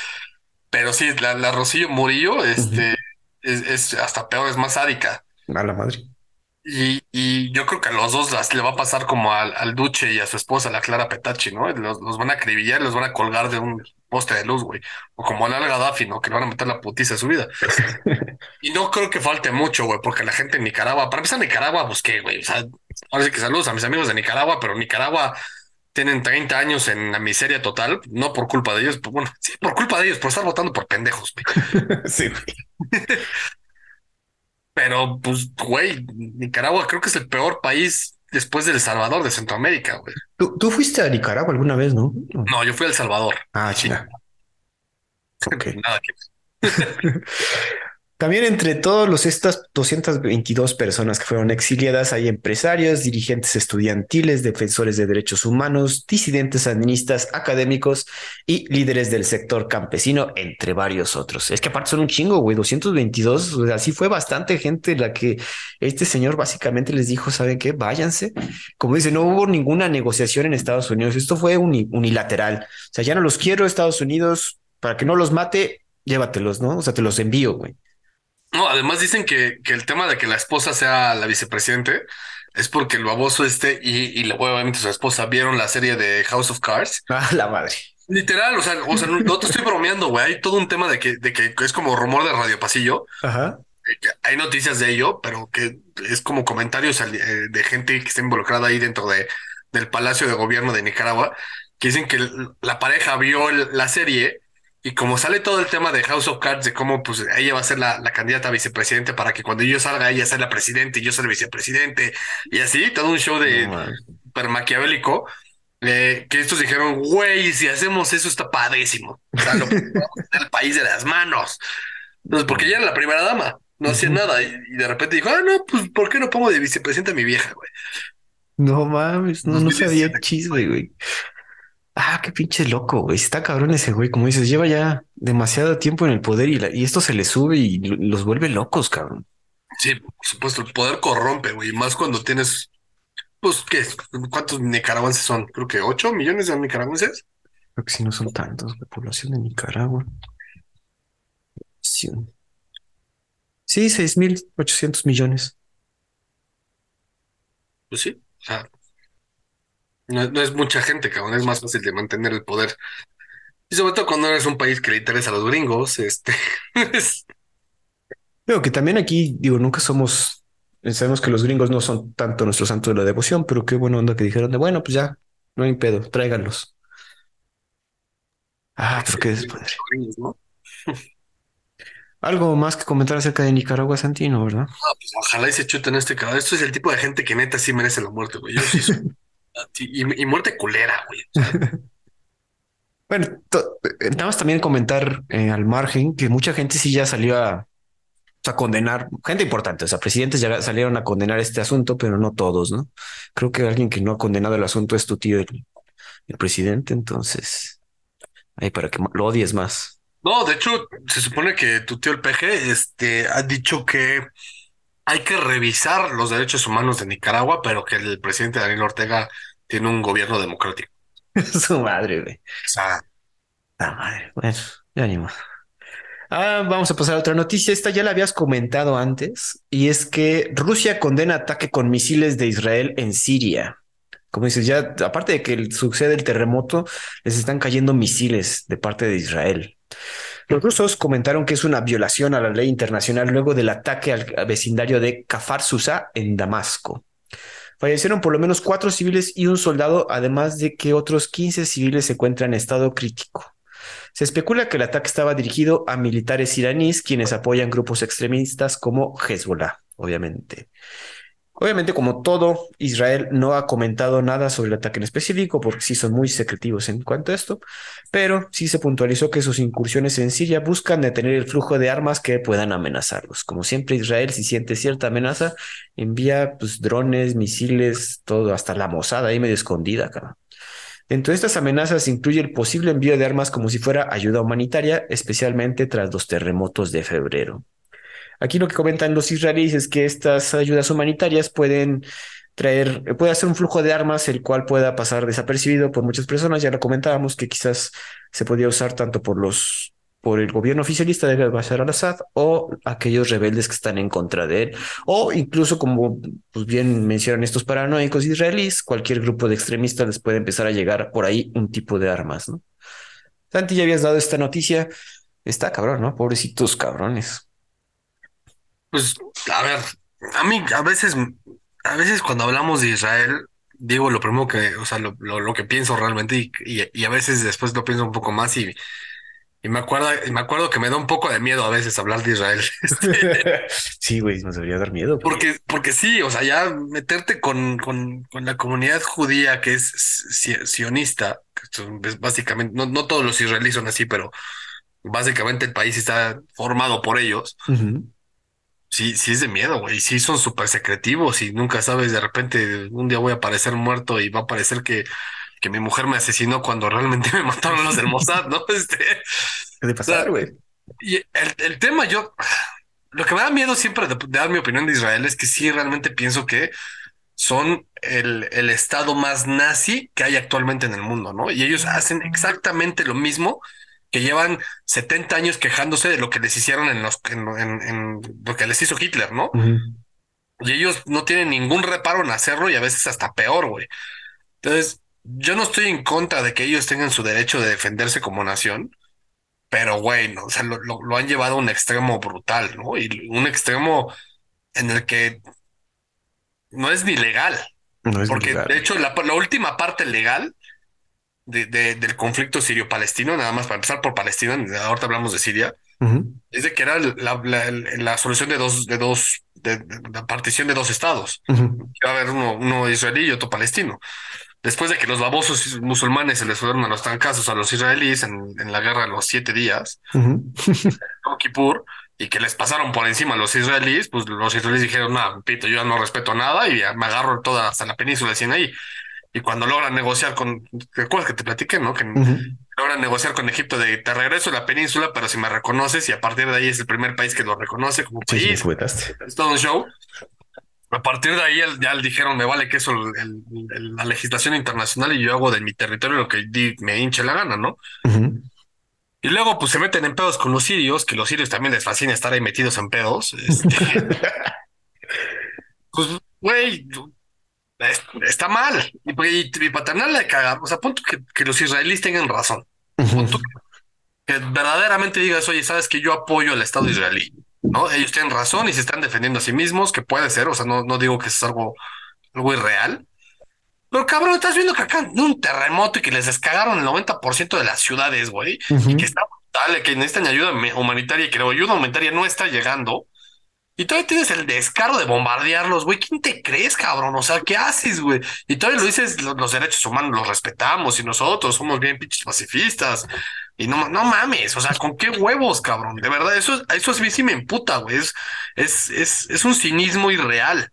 pero sí, la, la Rocío Murillo, este, es, es, hasta peor, es más sádica. A la madre. Y, y yo creo que a los dos le va a pasar como al, al Duche y a su esposa, la Clara Petachi, ¿no? Los, los van a acribillar, los van a colgar de un poste de luz, güey. O como al Gaddafi, ¿no? Que le van a meter la putiza de su vida. y no creo que falte mucho, güey, porque la gente en Nicaragua, para empezar, Nicaragua, pues qué, güey. O sea, ahora sí que saludos a mis amigos de Nicaragua, pero Nicaragua tienen 30 años en la miseria total, no por culpa de ellos, pues, bueno, sí, por culpa de ellos, por estar votando por pendejos, güey. sí, güey. Pero, pues, güey, Nicaragua creo que es el peor país después del Salvador de Centroamérica, güey. ¿Tú, ¿Tú, fuiste a Nicaragua alguna vez, no? No, yo fui a El Salvador. Ah, China. Okay. Nada que... También entre todos los estas 222 personas que fueron exiliadas hay empresarios, dirigentes estudiantiles, defensores de derechos humanos, disidentes sandinistas, académicos y líderes del sector campesino, entre varios otros. Es que aparte son un chingo, güey, 222, así fue bastante gente la que este señor básicamente les dijo, ¿saben qué? Váyanse. Como dice, no hubo ninguna negociación en Estados Unidos, esto fue unilateral. O sea, ya no los quiero Estados Unidos, para que no los mate, llévatelos, ¿no? O sea, te los envío, güey. No, además dicen que, que el tema de que la esposa sea la vicepresidente es porque el baboso este y, y obviamente su esposa vieron la serie de House of Cards. Ah, la madre. Literal, o sea, o sea no, te estoy bromeando, güey. Hay todo un tema de que, de que es como rumor de Radio Pasillo. Ajá. Hay noticias de ello, pero que es como comentarios eh, de gente que está involucrada ahí dentro de, del Palacio de Gobierno de Nicaragua, que dicen que la pareja vio la serie y como sale todo el tema de House of Cards, de cómo pues ella va a ser la, la candidata a vicepresidente para que cuando yo salga ella sea la presidente y yo sea el vicepresidente, y así, todo un show de super maquiavélico, eh, que estos dijeron, güey, si hacemos eso está padrísimo. O sea, lo el país de las manos. Entonces, porque ella era la primera dama, no hacía nada, y, de repente dijo, ah, no, pues, ¿por qué no pongo de vicepresidente a mi vieja, güey? No mames, no, no sabía chisme, güey. Ah, qué pinche loco, güey. Está cabrón ese güey. Como dices, lleva ya demasiado tiempo en el poder y, y esto se le sube y los vuelve locos, cabrón. Sí, por supuesto, el poder corrompe, güey. Más cuando tienes, pues, ¿qué? ¿Cuántos nicaragüenses son? Creo que ocho millones de nicaragüenses. Creo que sí, no son tantos. La población de Nicaragua. Sí, sí seis mil ochocientos millones. Pues sí, o sea, no, es mucha gente, cabrón, es más fácil de mantener el poder. Y sobre todo cuando eres un país que le interesa a los gringos, este. Pero que también aquí, digo, nunca somos, sabemos que los gringos no son tanto nuestro santo de la devoción, pero qué bueno onda que dijeron de, bueno, pues ya, no hay pedo, tráiganlos. Ah, pero qué después. Algo más que comentar acerca de Nicaragua, Santino, ¿verdad? Ah, pues ojalá y se chuten este cabrón. Esto es el tipo de gente que neta sí merece la muerte, güey. Yo sí soy y, muerte culera, güey. bueno, nada más también comentar eh, al margen que mucha gente sí ya salió a, a, condenar, gente importante, o sea, presidentes ya salieron a condenar este asunto, pero no todos, ¿no? Creo que alguien que no ha condenado el asunto es tu tío, el, presidente, entonces, ahí para que lo odies más. No, de hecho, se supone que tu tío el PG este, ha dicho que hay que revisar los derechos humanos de Nicaragua, pero que el presidente Daniel Ortega tiene un gobierno democrático. Su madre, güey. O sea, la madre. Bueno, ya ni Ah, vamos a pasar a otra noticia. Esta ya la habías comentado antes, y es que Rusia condena ataque con misiles de Israel en Siria. Como dices, ya aparte de que sucede el terremoto, les están cayendo misiles de parte de Israel. Los rusos comentaron que es una violación a la ley internacional luego del ataque al vecindario de Kafar Susa en Damasco. Fallecieron por lo menos cuatro civiles y un soldado, además de que otros 15 civiles se encuentran en estado crítico. Se especula que el ataque estaba dirigido a militares iraníes quienes apoyan grupos extremistas como Hezbollah, obviamente. Obviamente, como todo, Israel no ha comentado nada sobre el ataque en específico, porque sí son muy secretivos en cuanto a esto, pero sí se puntualizó que sus incursiones en Siria buscan detener el flujo de armas que puedan amenazarlos. Como siempre, Israel, si siente cierta amenaza, envía pues, drones, misiles, todo, hasta la mozada ahí medio escondida, cara. Dentro de estas amenazas incluye el posible envío de armas como si fuera ayuda humanitaria, especialmente tras los terremotos de febrero. Aquí lo que comentan los israelíes es que estas ayudas humanitarias pueden traer, puede hacer un flujo de armas el cual pueda pasar desapercibido por muchas personas. Ya lo comentábamos que quizás se podía usar tanto por los por el gobierno oficialista de Bashar al-Assad o aquellos rebeldes que están en contra de él, o incluso como pues bien mencionan estos paranoicos israelíes, cualquier grupo de extremistas les puede empezar a llegar por ahí un tipo de armas, ¿no? Santi, ya habías dado esta noticia, está cabrón, ¿no? Pobrecitos cabrones. Pues, a ver, a mí a veces, a veces cuando hablamos de Israel, digo lo primero que, o sea, lo, lo, que pienso realmente y, y, a veces después lo pienso un poco más y, y me acuerdo, me acuerdo que me da un poco de miedo a veces hablar de Israel. Este, sí, güey, nos debería dar miedo. Porque, porque sí, o sea, ya meterte con, con, con la comunidad judía que es sionista, básicamente, no, no todos los israelíes son así, pero básicamente el país está formado por ellos. Sí, sí es de miedo, güey. Sí son súper secretivos y nunca sabes, de repente un día voy a aparecer muerto y va a parecer que, que mi mujer me asesinó cuando realmente me mataron los del Mossad, ¿no? Este, ¿Qué de pasar, güey? Y el, el, tema, yo, lo que me da miedo siempre de, dar mi opinión de Israel es que sí realmente pienso que son el, el estado más nazi que hay actualmente en el mundo, ¿no? Y ellos hacen exactamente lo mismo que llevan 70 años quejándose de lo que les hicieron en, los, en, lo que les hizo Hitler, ¿no? Y ellos no tienen ningún reparo en hacerlo y a veces hasta peor, güey. Entonces, yo no estoy en contra de que ellos tengan su derecho de defenderse como nación, pero güey, no, o sea, lo, lo, han llevado a un extremo brutal, ¿no? Y un extremo en el que no es ni legal. No es porque de hecho la, la última parte legal de, del conflicto sirio-palestino, nada más para empezar por Palestina, ahorita hablamos de Siria, es de que era la, la, solución de dos, de dos, de, la partición de dos estados. Iba a haber uno, uno israelí y otro palestino. Después de que los babosos musulmanes se les fueron a los trancazos a los israelíes en, en la guerra de los siete días, uh Kippur, y que les pasaron por encima a los israelíes, pues los israelíes dijeron, no, pito, yo ya no respeto nada y me agarro toda hasta la península de Sinaí. Y cuando logran negociar con, ¿recuerdas que te platiqué, no? Que logran negociar con Egipto de te regreso a la península, pero si me reconoces, y a partir de ahí es el primer país que lo reconoce como país. es todo un show. A partir de ahí ya le dijeron, me vale que eso, la legislación internacional y yo hago de mi territorio lo que me hinche la gana, ¿no? Y luego pues se meten en pedos con los sirios, que los sirios también les fascina estar ahí metidos en pedos. Este. pues, güey, está mal. Y, y, para de cagar, o sea, punto que, que, los israelíes tengan razón. Punto que, verdaderamente digas, oye, sabes que yo apoyo al Estado israelí, ¿no? Ellos tienen razón y se están defendiendo a sí mismos, que puede ser, o sea, no, no digo que es algo, algo irreal. Pero cabrón, estás viendo que acá un terremoto y que les descagaron el 90% de las ciudades, güey, y que está brutal, que necesitan ayuda humanitaria y que la ayuda humanitaria no está llegando. Y todavía tienes el descaro de bombardearlos, güey. ¿Quién te crees, cabrón? O sea, ¿qué haces, güey? Y todavía lo dices, los, derechos humanos los respetamos y nosotros somos bien pinches pacifistas. Y no, no mames, o sea, ¿con qué huevos, cabrón? De verdad, eso, eso a mí sí me emputa, güey. Es, es, es, es un cinismo irreal.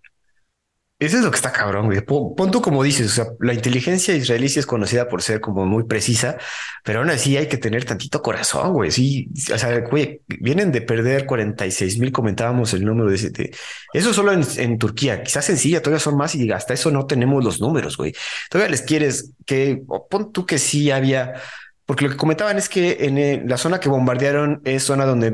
Eso es lo que está cabrón, güey. Punto como dices, o sea, la inteligencia israelí es conocida por ser como muy precisa, pero aún así hay que tener tantito corazón, güey. Sí, o sea, güey, vienen de perder 46 mil, comentábamos el número de, eso solo en, Turquía, quizás en Siria todavía son más y hasta eso no tenemos los números, güey. Todavía les quieres que, pon tú que sí había, porque lo que comentaban es que en la zona que bombardearon es zona donde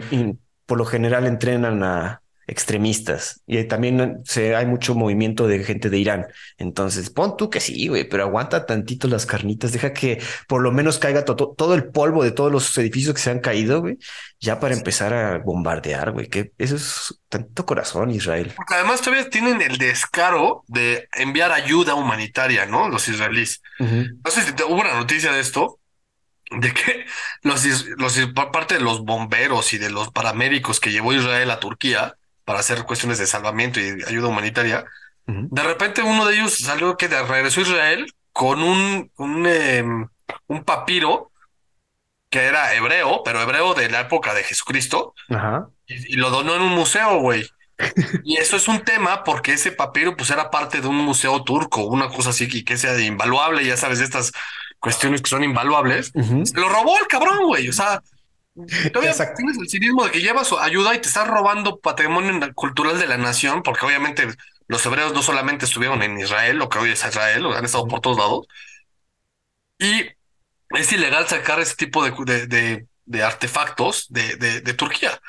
por lo general entrenan a extremistas y también se, hay mucho movimiento de gente de Irán. Entonces, pon tú que sí, güey, pero aguanta tantito las carnitas, deja que por lo menos caiga todo el polvo de todos los edificios que se han caído, güey, ya para empezar a bombardear, güey, que eso es tanto corazón, Israel. Porque además todavía tienen el descaro de enviar ayuda humanitaria, ¿no? Los israelíes. No sé si te, hubo una noticia de esto, de que los, los, parte de los bomberos y de los paramédicos que llevó Israel a Turquía, para hacer cuestiones de salvamento y ayuda humanitaria, De repente uno de ellos salió que regresó a Israel con un, un, em, un papiro que era hebreo, pero hebreo de la época de Jesucristo, Y, lo donó en un museo, güey. y eso es un tema porque ese papiro pues era parte de un museo turco, una cosa así que, que sea invaluable, ya sabes, estas cuestiones que son invaluables. Se lo robó el cabrón, güey. O sea, todavía tienes el cinismo de que llevas ayuda y te estás robando patrimonio cultural de la nación, porque obviamente los hebreos no solamente estuvieron en Israel, lo que hoy es Israel, han estado por todos lados. Y es ilegal sacar ese tipo de, de, de, artefactos de, de, Turquía.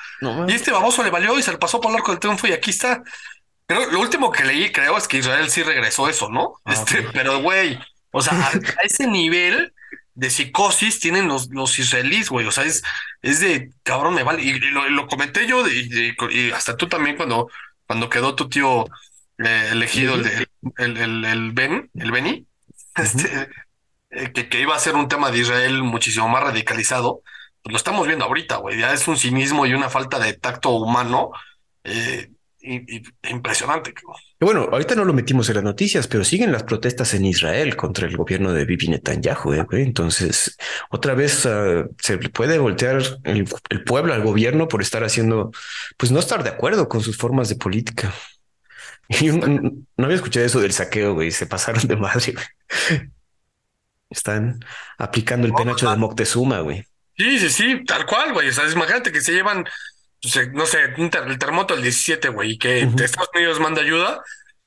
y este baboso le valió y se le pasó por el arco del triunfo y aquí está. Pero lo último que leí, creo, es que Israel sí regresó eso, ¿no? Ah, este, pero güey, o sea, a, ese nivel de psicosis tienen los, los israelíes, güey. O sea, es, es de cabrón, me vale. Y, lo, comenté yo, y, hasta tú también cuando, cuando quedó tu tío eh, elegido, el, el, el, el, Ben, el Beni, este, eh, que, que, iba a ser un tema de Israel muchísimo más radicalizado, pues lo estamos viendo ahorita, güey. Ya es un cinismo y una falta de tacto humano eh, impresionante. Bueno, ahorita no lo metimos en las noticias, pero siguen las protestas en Israel contra el gobierno de Bibi Netanyahu. ¿eh? Entonces, otra vez uh, se puede voltear el, el, pueblo al gobierno por estar haciendo, pues no estar de acuerdo con sus formas de política. Y no había escuchado eso del saqueo, güey. Se pasaron de madre. Güey. Están aplicando el penacho de Moctezuma, güey. Sí, sí, sí, tal cual, güey. O sea, imagínate que se llevan, no sé, el terremoto del 17, güey, y que Estados Unidos manda ayuda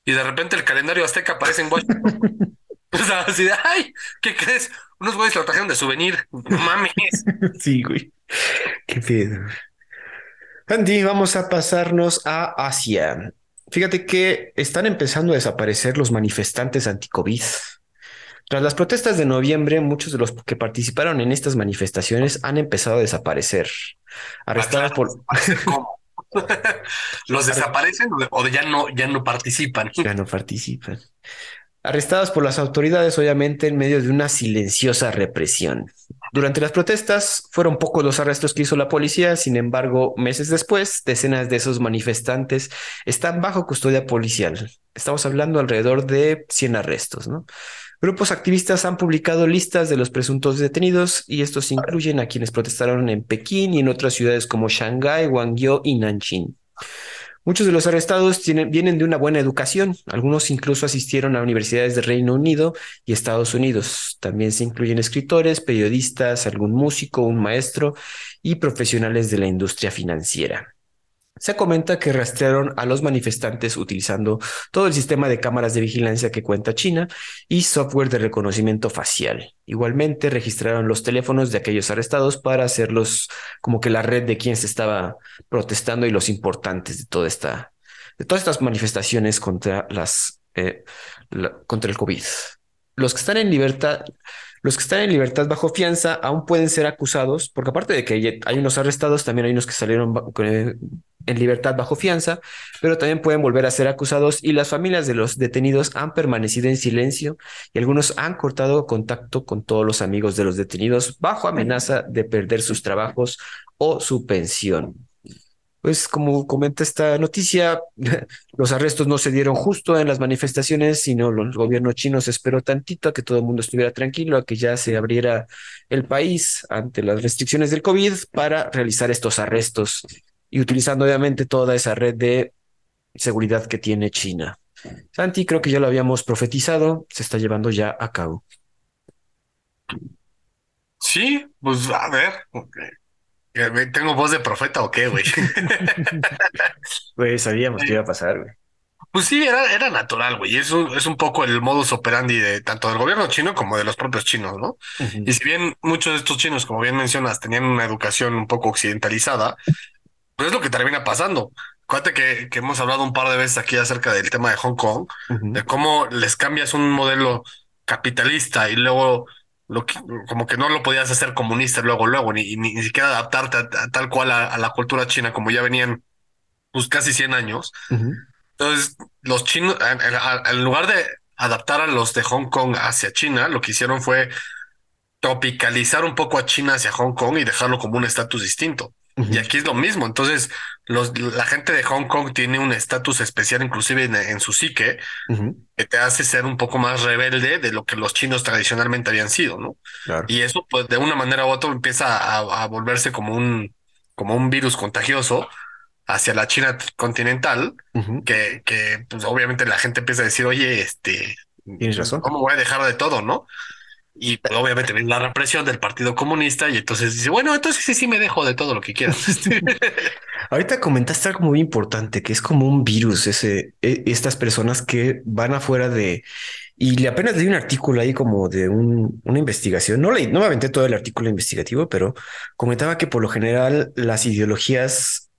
y de repente el calendario azteca aparece en Washington. o sea, así de, ay, ¿qué crees? Unos güeyes lo trajeron de souvenir. No mames. sí, güey. Qué pedo. Andy, vamos a pasarnos a Asia. Fíjate que están empezando a desaparecer los manifestantes anti-COVID. Tras las protestas de noviembre, muchos de los que participaron en estas manifestaciones han empezado a desaparecer. Arrestados por. ¿Los desaparecen o ya no, ya no participan? Ya no participan. Arrestados por las autoridades, obviamente, en medio de una silenciosa represión. Durante las protestas fueron pocos los arrestos que hizo la policía, sin embargo, meses después, decenas de esos manifestantes están bajo custodia policial. Estamos hablando alrededor de 100 arrestos, ¿no? Grupos activistas han publicado listas de los presuntos detenidos y estos incluyen a quienes protestaron en Pekín y en otras ciudades como Shanghái, Guangzhou y Nanjing. Muchos de los arrestados vienen de una buena educación, algunos incluso asistieron a universidades de Reino Unido y Estados Unidos. También se incluyen escritores, periodistas, algún músico, un maestro y profesionales de la industria financiera. Se comenta que rastrearon a los manifestantes utilizando todo el sistema de cámaras de vigilancia que cuenta China y software de reconocimiento facial. Igualmente registraron los teléfonos de aquellos arrestados para hacerlos como que la red de quien se estaba protestando y los importantes de toda esta, de todas estas manifestaciones contra las, eh, contra el COVID. Los que están en libertad los que están en libertad bajo fianza aún pueden ser acusados, porque aparte de que hay unos arrestados, también hay unos que salieron en libertad bajo fianza, pero también pueden volver a ser acusados y las familias de los detenidos han permanecido en silencio y algunos han cortado contacto con todos los amigos de los detenidos bajo amenaza de perder sus trabajos o su pensión. Pues como comenta esta noticia, los arrestos no se dieron justo en las manifestaciones, sino el gobierno chino se esperó tantito a que todo el mundo estuviera tranquilo, a que ya se abriera el país ante las restricciones del COVID para realizar estos arrestos y utilizando obviamente toda esa red de seguridad que tiene China. Santi, creo que ya lo habíamos profetizado, se está llevando ya a cabo. Sí, pues a ver, ¿Tengo voz de profeta o qué, güey? Pues sabíamos que iba a pasar, güey. Pues sí, era, era natural, güey. Es un, es un poco el modus operandi de tanto del gobierno chino como de los propios chinos, ¿no? Y si bien muchos de estos chinos, como bien mencionas, tenían una educación un poco occidentalizada, pues es lo que termina pasando. Acuérdate que, que hemos hablado un par de veces aquí acerca del tema de Hong Kong, de cómo les cambias un modelo capitalista y luego como que no lo podías hacer comunista luego, luego, ni, ni, siquiera adaptarte a, tal cual a, la cultura china, como ya venían pues casi 100 años. Entonces, los chinos, en, lugar de adaptar a los de Hong Kong hacia China, lo que hicieron fue tropicalizar un poco a China hacia Hong Kong y dejarlo como un estatus distinto. Y aquí es lo mismo. Entonces, los, la gente de Hong Kong tiene un estatus especial, inclusive en, su psique, que te hace ser un poco más rebelde de lo que los chinos tradicionalmente habían sido, ¿no? Y eso, pues, de una manera u otra empieza a, volverse como un, como un virus contagioso hacia la China continental, que, que, pues, obviamente la gente empieza a decir, oye, este, Tienes razón. ¿cómo voy a dejar de todo, no? Y pues, obviamente viene la represión del Partido Comunista y entonces dice, bueno, entonces sí, sí me dejo de todo lo que quieras. Ahorita comentaste algo muy importante, que es como un virus, ese, e, estas personas que van afuera de... Y le apenas leí un artículo ahí como de una investigación. No leí, no me aventé todo el artículo investigativo, pero comentaba que por lo general las ideologías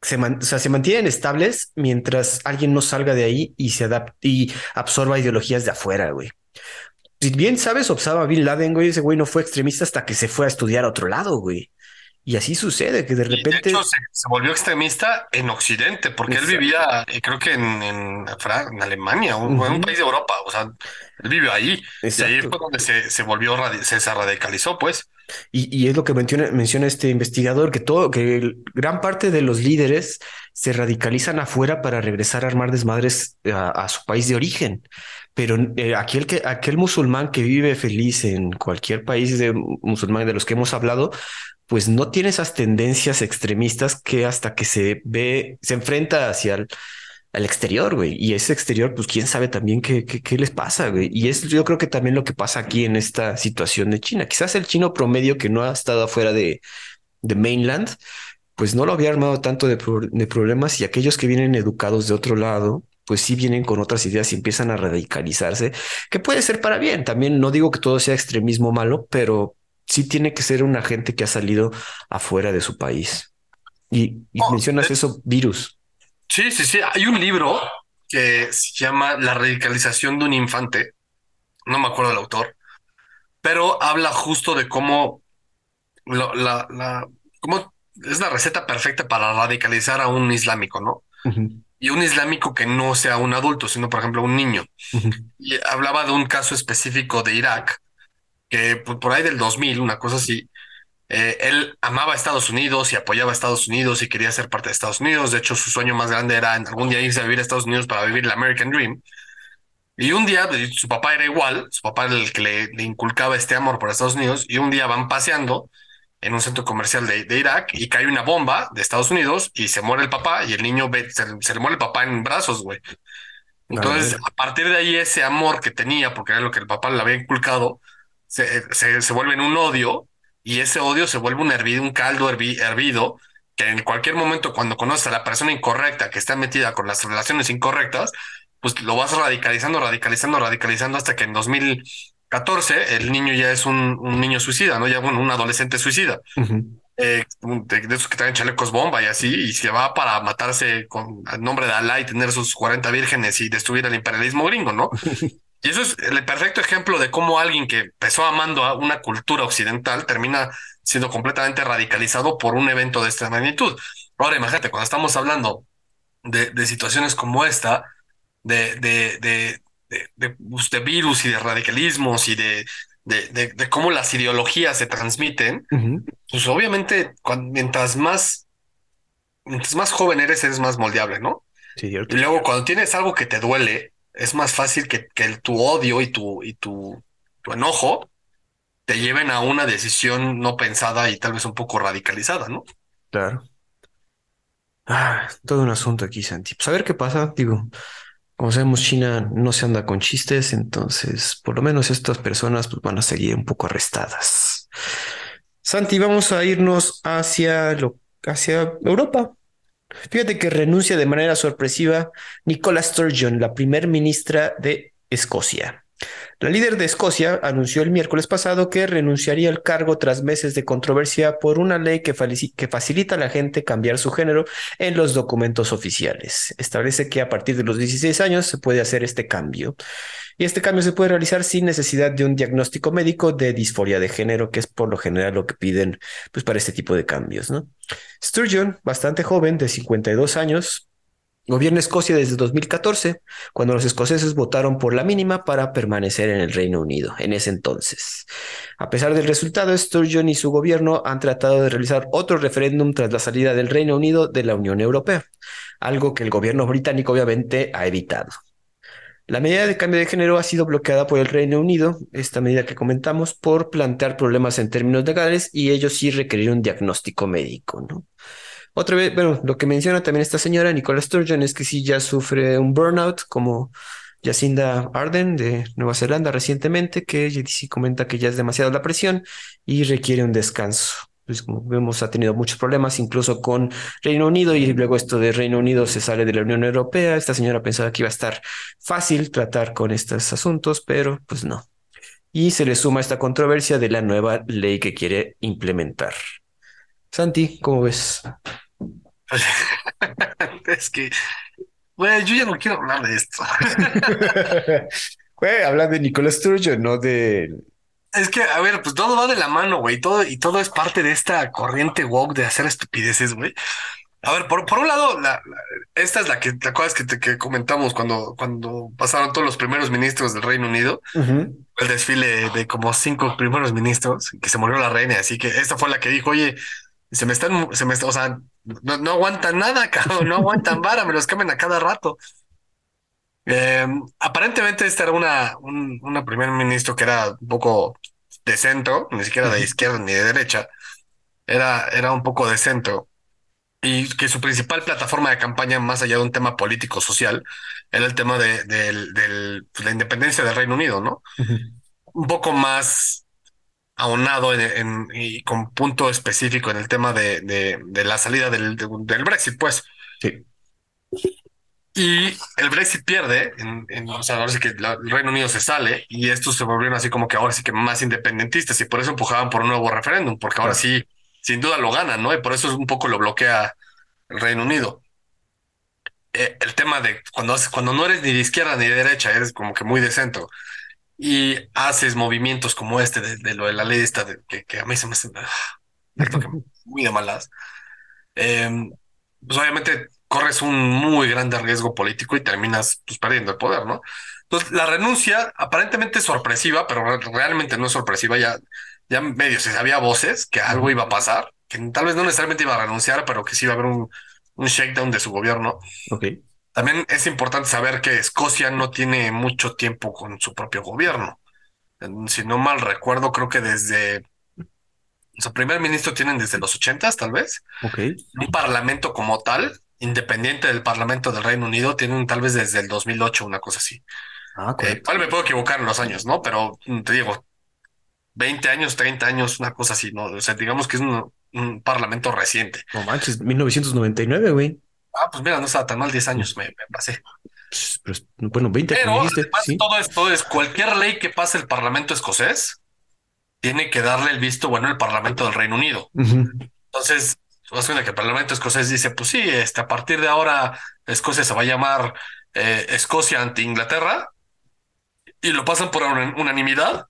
se, se mantienen estables mientras alguien no salga de ahí y se adapte y absorba ideologías de afuera, güey si bien sabes, Osama Bin Laden, güey, ese güey no fue extremista hasta que se fue a estudiar a otro lado, güey. Y así sucede, que de repente... de hecho, se, volvió extremista en Occidente, porque él vivía, eh, creo que en, en, Alemania, en un país de Europa, o sea, él vivió ahí. Y ahí fue donde se, se volvió, se, radicalizó, pues. Y, y, es lo que menciona, menciona este investigador, que todo, que gran parte de los líderes se radicalizan afuera para regresar a armar desmadres a su país de origen. Pero eh, aquel, que, aquel musulmán que vive feliz en cualquier país de musulmán de los que hemos hablado, pues no tiene esas tendencias extremistas que hasta que se ve, se enfrenta hacia el exterior, güey. Y ese exterior, pues quién sabe también qué, qué, qué, les pasa, güey. Y es yo creo que también lo que pasa aquí en esta situación de China. Quizás el chino promedio que no ha estado afuera de, de mainland, pues no lo había armado tanto de problemas y aquellos que vienen educados de otro lado, pues sí vienen con otras ideas y empiezan a radicalizarse, que puede ser para bien. También no digo que todo sea extremismo malo, pero sí tiene que ser una gente que ha salido afuera de su país. Y, oh, mencionas eh, eso, virus. Sí, sí, sí. Hay un libro que se llama La radicalización de un infante. No me acuerdo del autor, pero habla justo de cómo la, la, cómo es la receta perfecta para radicalizar a un islámico, ¿no? Y un islámico que no sea un adulto, sino por ejemplo un niño. Y hablaba de un caso específico de Irak, que por ahí del 2000, una cosa así, eh, él amaba a Estados Unidos y apoyaba a Estados Unidos y quería ser parte de Estados Unidos. De hecho, su sueño más grande era algún día irse a vivir a Estados Unidos para vivir el American Dream. Y un día, pues, su papá era igual, su papá era el que le, le inculcaba este amor por Estados Unidos, y un día van paseando en un centro comercial de, Irak y cae una bomba de Estados Unidos y se muere el papá y el niño ve, se, le muere el papá en brazos, güey. Entonces, a partir de ahí, ese amor que tenía, porque era lo que el papá le había inculcado, se, se, vuelve en un odio y ese odio se vuelve un hervido, un caldo hervido, que en cualquier momento cuando conoces a la persona incorrecta que está metida con las relaciones incorrectas, pues lo vas radicalizando, radicalizando, radicalizando hasta que en 2000 14, el niño ya es un, niño suicida, ¿no? Ya, bueno, un adolescente suicida. Eh, de, esos que traen chalecos bomba y así, y se va para matarse con el nombre de Alá y tener sus 40 vírgenes y destruir el imperialismo gringo, ¿no? y eso es el perfecto ejemplo de cómo alguien que empezó amando a una cultura occidental termina siendo completamente radicalizado por un evento de esta magnitud. Ahora imagínate, cuando estamos hablando de, de situaciones como esta, de, de, de, pues, de, virus y de radicalismos y de, de, cómo las ideologías se transmiten, pues obviamente mientras más mientras más joven eres, eres más moldeable, ¿no? Sí, y luego cuando tienes algo que te duele, es más fácil que, que el, tu odio y tu, y tu, tu enojo te lleven a una decisión no pensada y tal vez un poco radicalizada, ¿no? Claro. Ah, todo un asunto aquí, Santi. Pues a ver qué pasa, digo. Como sabemos, China no se anda con chistes, entonces por lo menos estas personas pues, van a seguir un poco arrestadas. Santi, vamos a irnos hacia, lo, hacia Europa. Fíjate que renuncia de manera sorpresiva Nicola Sturgeon, la primer ministra de Escocia. La líder de Escocia anunció el miércoles pasado que renunciaría al cargo tras meses de controversia por una ley que, facilita a la gente cambiar su género en los documentos oficiales. Establece que a partir de los 16 años se puede hacer este cambio. Y este cambio se puede realizar sin necesidad de un diagnóstico médico de disforia de género, que es por lo general lo que piden pues, para este tipo de cambios. Sturgeon, bastante joven, de 52 años, Gobierna Escocia desde 2014, cuando los escoceses votaron por la mínima para permanecer en el Reino Unido en ese entonces. A pesar del resultado, Sturgeon y su gobierno han tratado de realizar otro referéndum tras la salida del Reino Unido de la Unión Europea, algo que el gobierno británico obviamente ha evitado. La medida de cambio de género ha sido bloqueada por el Reino Unido, esta medida que comentamos, por plantear problemas en términos legales y ellos sí requerir un diagnóstico médico, ¿no? Otra vez, bueno, lo que menciona también esta señora, Nicola Sturgeon, es que sí ya sufre un burnout, como Jacinda Arden de Nueva Zelanda recientemente, que sí comenta que ya es demasiada la presión y requiere un descanso. Pues como vemos, ha tenido muchos problemas, incluso con Reino Unido, y luego esto de Reino Unido se sale de la Unión Europea. Esta señora pensaba que iba a estar fácil tratar con estos asuntos, pero pues no. Y se le suma esta controversia de la nueva ley que quiere implementar. Santi, ¿cómo ves? es que, güey, yo ya no quiero hablar de esto. Güey, habla de Nicolás Sturgeon, no de. Es que, a ver, pues todo va de la mano, güey. Todo, y todo es parte de esta corriente woke de hacer estupideces, güey. A ver, por, por un lado, la, esta es la que te acuerdas que, te, que comentamos cuando, cuando pasaron todos los primeros ministros del Reino Unido, el desfile de como cinco primeros ministros, que se murió la reina. Así que esta fue la que dijo, oye, se me están, se me está, o sea, no, no aguantan nada, cabrón, no aguantan vara, me los cambian a cada rato. Em, aparentemente este era una, un una primer ministro que era un poco de centro, ni siquiera de izquierda ni de derecha, era, era un poco de centro y que su principal plataforma de campaña, más allá de un tema político social, era el tema de, de, pues, la independencia del Reino Unido, ¿no? Un poco más aunado en, y con punto específico en el tema de, de, la salida del, del, Brexit, pues. Sí. Y el Brexit pierde, en, o sea, ahora sí que el Reino Unido se sale y estos se volvieron así como que ahora sí que más independentistas y por eso empujaban por un nuevo referéndum, porque ahora sí, sin duda lo ganan, ¿no? Y por eso es un poco lo bloquea el Reino Unido. Eh, el tema de cuando, cuando no eres ni de izquierda ni de derecha, eres como que muy de centro y haces movimientos como este de, lo de la ley esta de, que, a mí se me hace ah, muy de malas, em, pues obviamente corres un muy grande riesgo político y terminas pues, perdiendo el poder, ¿no? Entonces, la renuncia aparentemente sorpresiva, pero realmente no es sorpresiva, ya, ya medio se sabía voces que algo iba a pasar, que tal vez no necesariamente iba a renunciar, pero que sí iba a haber un, un shakedown de su gobierno. Ok. También es importante saber que Escocia no tiene mucho tiempo con su propio gobierno. Si no mal recuerdo, creo que desde su primer ministro tienen desde los ochentas, tal vez. Un parlamento como tal, independiente del Parlamento del Reino Unido, tienen tal vez desde el 2008, una cosa así. Ah, eh, me puedo equivocar en los años, ¿no? Pero mm, te digo, 20 años, 30 años, una cosa así, ¿no? O sea, digamos que es un, un parlamento reciente. No manches, 1999, güey. Ah, pues mira, no estaba tan mal, 10 años me, pasé. bueno, 20 Pero todo esto es cualquier ley que pase el Parlamento escocés tiene que darle el visto bueno al Parlamento del Reino Unido. Entonces, que el Parlamento escocés dice, pues sí, este, a partir de ahora Escocia se va a llamar eh, Escocia ante Inglaterra y lo pasan por unanimidad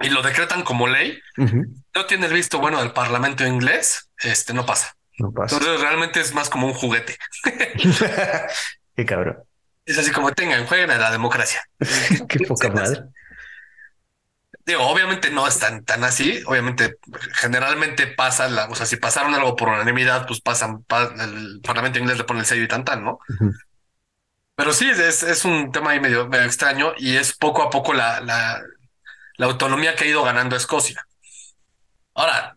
y lo decretan como ley. No tiene el visto bueno del Parlamento inglés, este no pasa. Entonces realmente es más como un juguete. Qué cabrón. Es así como tengan, jueguen a la democracia. Qué poca madre. Digo, obviamente no es tan, tan así. Obviamente, generalmente pasa, la, o sea, si pasaron algo por unanimidad, pues pasan, el Parlamento inglés le pone el sello y tan tan, ¿no? Pero sí, es, es un tema ahí medio, medio extraño y es poco a poco la, la, la autonomía que ha ido ganando Escocia. Ahora,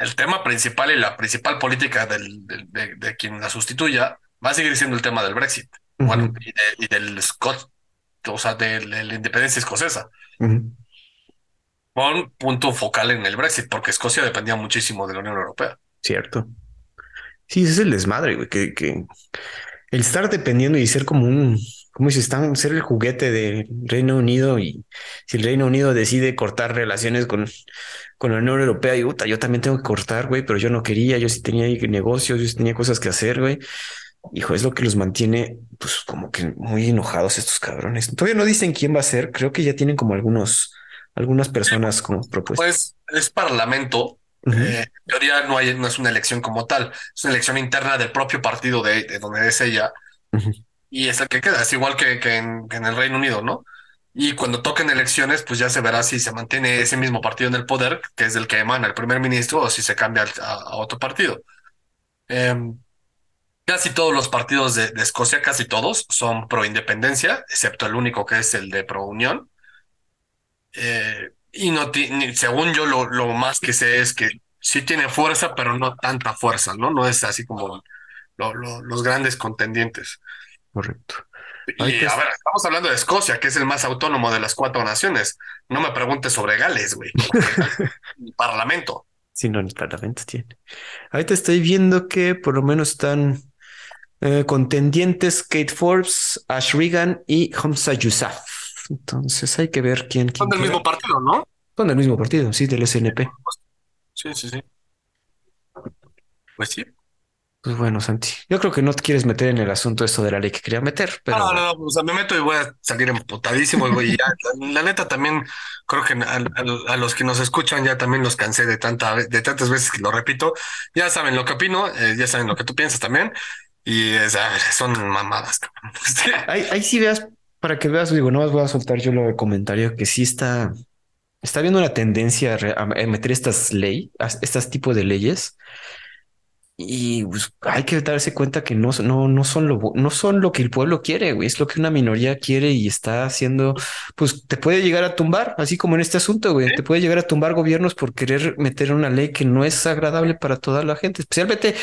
el tema principal y la principal política del, de, quien la sustituya va a seguir siendo el tema del Brexit bueno, y, del Scott, o sea, de, la independencia escocesa. Con punto focal en el Brexit, porque Escocia dependía muchísimo de la Unión Europea. Cierto. Sí, ese es el desmadre, güey, que, que el estar dependiendo y ser como un, como si están, ser el juguete del Reino Unido y si el Reino Unido decide cortar relaciones con, con la Unión Europea y puta, yo también tengo que cortar, güey, pero yo no quería, yo sí tenía negocios, yo sí tenía cosas que hacer, güey. Hijo, es lo que los mantiene, pues, como que muy enojados estos cabrones. Todavía no dicen quién va a ser, creo que ya tienen como algunos, algunas personas como propuestas. Pues es parlamento. Eh, en teoría no hay, no es una elección como tal, es una elección interna del propio partido de, de donde es ella, y es el que queda. Es igual que, que en, que en el Reino Unido, ¿no? Y cuando toquen elecciones, pues ya se verá si se mantiene ese mismo partido en el poder, que es el que emana el primer ministro, o si se cambia a, otro partido. Em, casi todos los partidos de, Escocia, casi todos, son pro independencia, excepto el único que es el de pro unión. Eh, y no según yo, lo, lo, más que sé es que sí tiene fuerza, pero no tanta fuerza, ¿no? No es así como lo, lo, los grandes contendientes. Correcto. Y a ver, estamos hablando de Escocia, que es el más autónomo de las cuatro naciones. No me preguntes sobre Gales, güey. parlamento. Sí, no, el parlamento tiene. Ahorita estoy viendo que por lo menos están eh, contendientes Kate Forbes, Ash Regan y Hamza Yousaf. Entonces hay que ver quién. quién Son del queda. mismo partido, ¿no? Son del mismo partido, sí, del SNP. Sí, sí, sí. Pues sí. Pues bueno, Santi, yo creo que no te quieres meter en el asunto esto de la ley que quería meter, pero. No, no, no, o sea, me meto y voy a salir emputadísimo, güey. la, la neta también creo que a, a- a los que nos escuchan ya también los cansé de tanta, de tantas veces que lo repito. Ya saben lo que opino, eh, ya saben lo que tú piensas también. Y es, son mamadas, Ahí, ahí sí veas, para que veas, digo, no más voy a soltar yo lo de comentario que sí está, está viendo una tendencia a, meter estas ley, a- estas tipos de leyes. Y pues, hay que darse cuenta que no, son- no, no son lo, no son lo que el pueblo quiere, güey. Es lo que una minoría quiere y está haciendo, pues te puede llegar a tumbar, así como en este asunto, güey. Te puede llegar a tumbar gobiernos por querer meter una ley que no es agradable para toda la gente, especialmente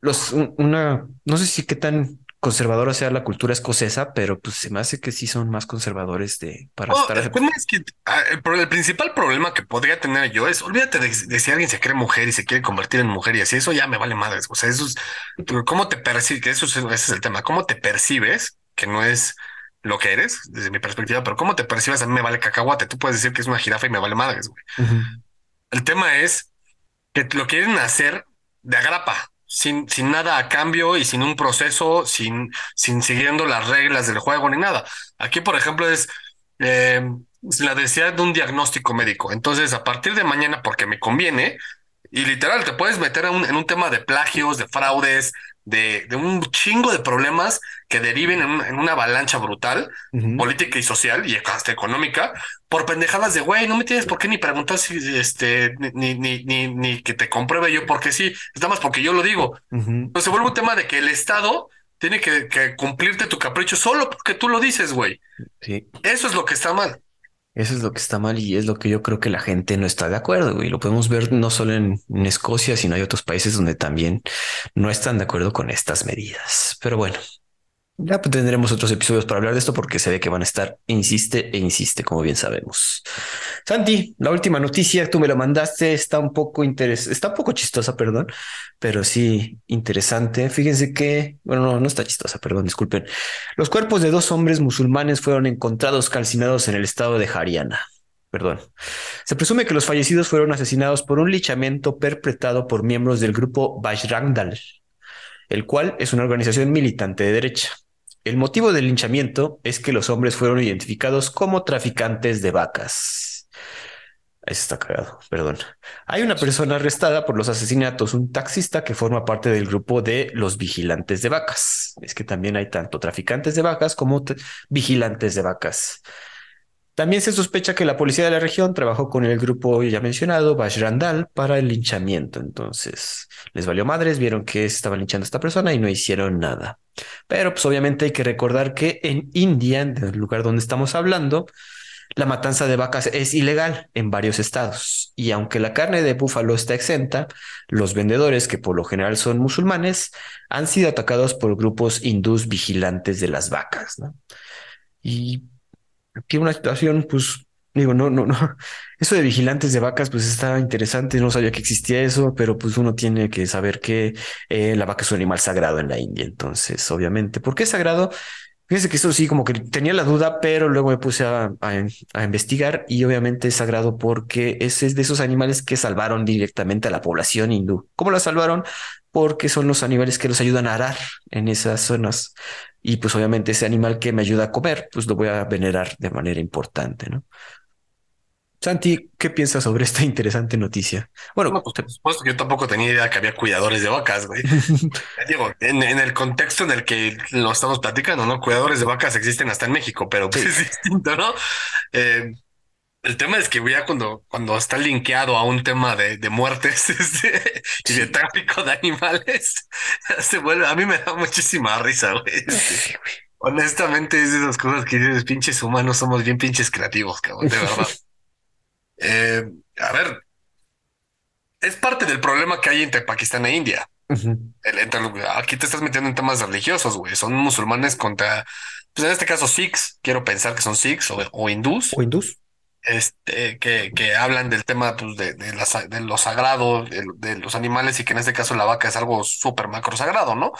los, un- una, no sé si qué tan conservadora sea la cultura escocesa, pero pues se me hace que sí son más conservadores de para No, estar. el tema es que ah, el, pro- el principal problema que podría tener yo es, olvídate de, de si alguien se cree mujer y se quiere convertir en mujer y así, eso ya me vale madres. O sea, eso es, ¿cómo te percibes? Eso es, ese es el tema. ¿Cómo te percibes? Que no es lo que eres, desde mi perspectiva, pero ¿cómo te percibes? A mí me vale cacahuate. Tú puedes decir que es una jirafa y me vale madres, güey. El tema es que lo quieren hacer de agrapa, sin, sin nada a cambio y sin un proceso, sin, sin siguiendo las reglas del juego ni nada. Aquí, por ejemplo, es eh, la necesidad de un diagnóstico médico. Entonces, a partir de mañana, porque me conviene, y literal, te puedes meter un- en un tema de plagios, de fraudes, de, de un chingo de problemas que deriven en, un- en una avalancha brutal política y social y hasta económica por pendejadas de güey, no me tienes por qué ni preguntar si este ni, ni, ni, ni que te compruebe yo porque sí, es nada más porque yo lo digo. Ujú, Entonces se vuelve un tema de que el Estado tiene que, que cumplirte tu capricho solo porque tú lo dices, güey. Sí, Eso es lo que está mal. eso es lo que está mal y es lo que yo creo que la gente no está de acuerdo, güey. Lo podemos ver no solo en, en Escocia, sino hay otros países donde también no están de acuerdo con estas medidas. Pero bueno, ya pues, tendremos otros episodios para hablar de esto porque se ve que van a estar, insiste e insiste, como bien sabemos. Santi, la última noticia, tú me la mandaste, está un poco interes está un poco chistosa, perdón, pero sí interesante. Fíjense que, bueno, no, no está chistosa, perdón, disculpen. Los cuerpos de dos hombres musulmanes fueron encontrados calcinados en el estado de Haryana. Perdón. Se presume que los fallecidos fueron asesinados por un linchamiento perpetrado por miembros del grupo Bajrang Dal, el cual es una organización militante de derecha. El motivo del linchamiento es que los hombres fueron identificados como traficantes de vacas. Eso está cagado, perdón. Hay una persona arrestada por los asesinatos, un taxista que forma parte del grupo de los vigilantes de vacas. Es que también hay tanto traficantes de vacas como vigilantes de vacas. También se sospecha que la policía de la región trabajó con el grupo ya mencionado, Bajrandal, para el linchamiento. Entonces, les valió madres, vieron que estaba linchando a esta persona y no hicieron nada. Pero pues obviamente hay que recordar que en India, en el lugar donde estamos hablando, la matanza de vacas es ilegal en varios estados. Y aunque la carne de búfalo está exenta, los vendedores, que por lo general son musulmanes, han sido atacados por grupos hindús vigilantes de las vacas. Y aquí una situación, pues, digo, no, no, no. Eso de vigilantes de vacas, pues está interesante. No sabía que existía eso, pero pues uno tiene que saber que eh, la vaca es un animal sagrado en la India. Entonces, obviamente, ¿por qué es sagrado? Fíjense que esto sí, como que tenía la duda, pero luego me puse a, a- a investigar y obviamente es sagrado porque ese es de esos animales que salvaron directamente a la población hindú. ¿Cómo la salvaron? Porque son los animales que los ayudan a arar en esas zonas. Y pues obviamente ese animal que me ayuda a comer, pues lo voy a venerar de manera importante, ¿no? Santi, ¿qué piensas sobre esta interesante noticia? Bueno, No, pues, por supuesto yo tampoco tenía idea que había cuidadores de vacas, güey. Digo, en, en el contexto en el que lo estamos platicando, ¿no? Cuidadores de vacas existen hasta en México, pero pues Sí. es distinto, ¿no? Eh, el tema es que ya cuando, cuando está linkeado a un tema de, de muertes este, y de tráfico de animales, se vuelve, a mí me da muchísima risa, güey. Este, Honestamente, es de esas cosas que dices, pinches humanos, somos bien pinches creativos, cabrón, de verdad. Eh, a ver, es parte del problema que hay entre Pakistán e India. El- entre- aquí te estás metiendo en temas religiosos, güey. Son musulmanes contra, pues en este caso Sikhs, quiero pensar que son Sikhs o, o hindús, ¿O hindús? Este, que, que hablan del tema pues, de, de, la de lo sagrado, de, de los animales y que en este caso la vaca es algo súper macro sagrado, ¿no?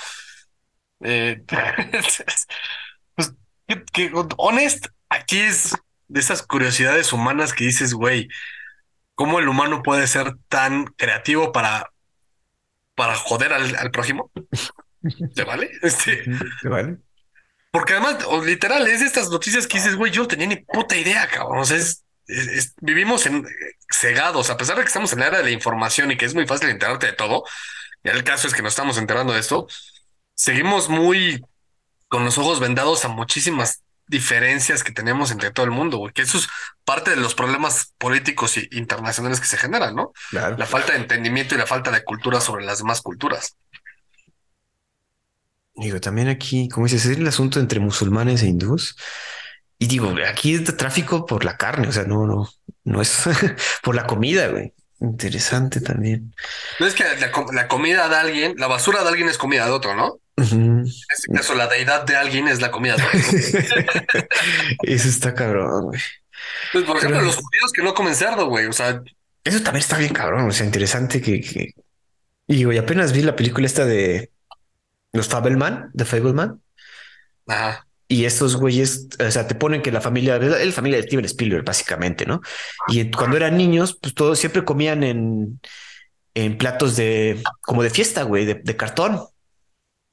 Eh, pues, que, que, honest, aquí es de esas curiosidades humanas que dices, güey, ¿cómo el humano puede ser tan creativo para, para joder al, al prójimo? ¿Se vale? Este, Ujú. ¿Vale? porque además, o literal, es de estas noticias que dices, güey, yo no tenía ni puta idea, cabrón. O sea, es, es- es- vivimos en, cegados, a pesar de que estamos en la era de la información y que es muy fácil enterarte de todo. Y el caso es que nos estamos enterando de esto. Seguimos muy con los ojos vendados a muchísimas diferencias que tenemos entre todo el mundo, güey, que eso es parte de los problemas políticos e internacionales que se generan, ¿no? Claro. La falta de entendimiento y la falta de cultura sobre las demás culturas. Digo, también aquí, como dices, es el asunto entre musulmanes e hindús. Y digo, aquí es de tráfico por la carne, o sea, no, no, no es por la comida, güey. Interesante también. No es que la, la comida de alguien, la basura de alguien es comida de otro, ¿no? En este caso, la deidad de alguien es la comida de otro. Eso está cabrón, güey. Pues, por ejemplo, Pero- los judíos que no comen cerdo, güey. O sea, Eso también está bien cabrón, o sea, interesante que, que... Y digo, y apenas vi la película esta de los Fabelman, de Fableman, ajá. Y estos güeyes, o sea, te ponen que la familia, es la familia de Steven Spielberg, básicamente, ¿no? Y cuando eran niños, pues todos siempre comían en, en platos de, como de fiesta, güey, de, de cartón.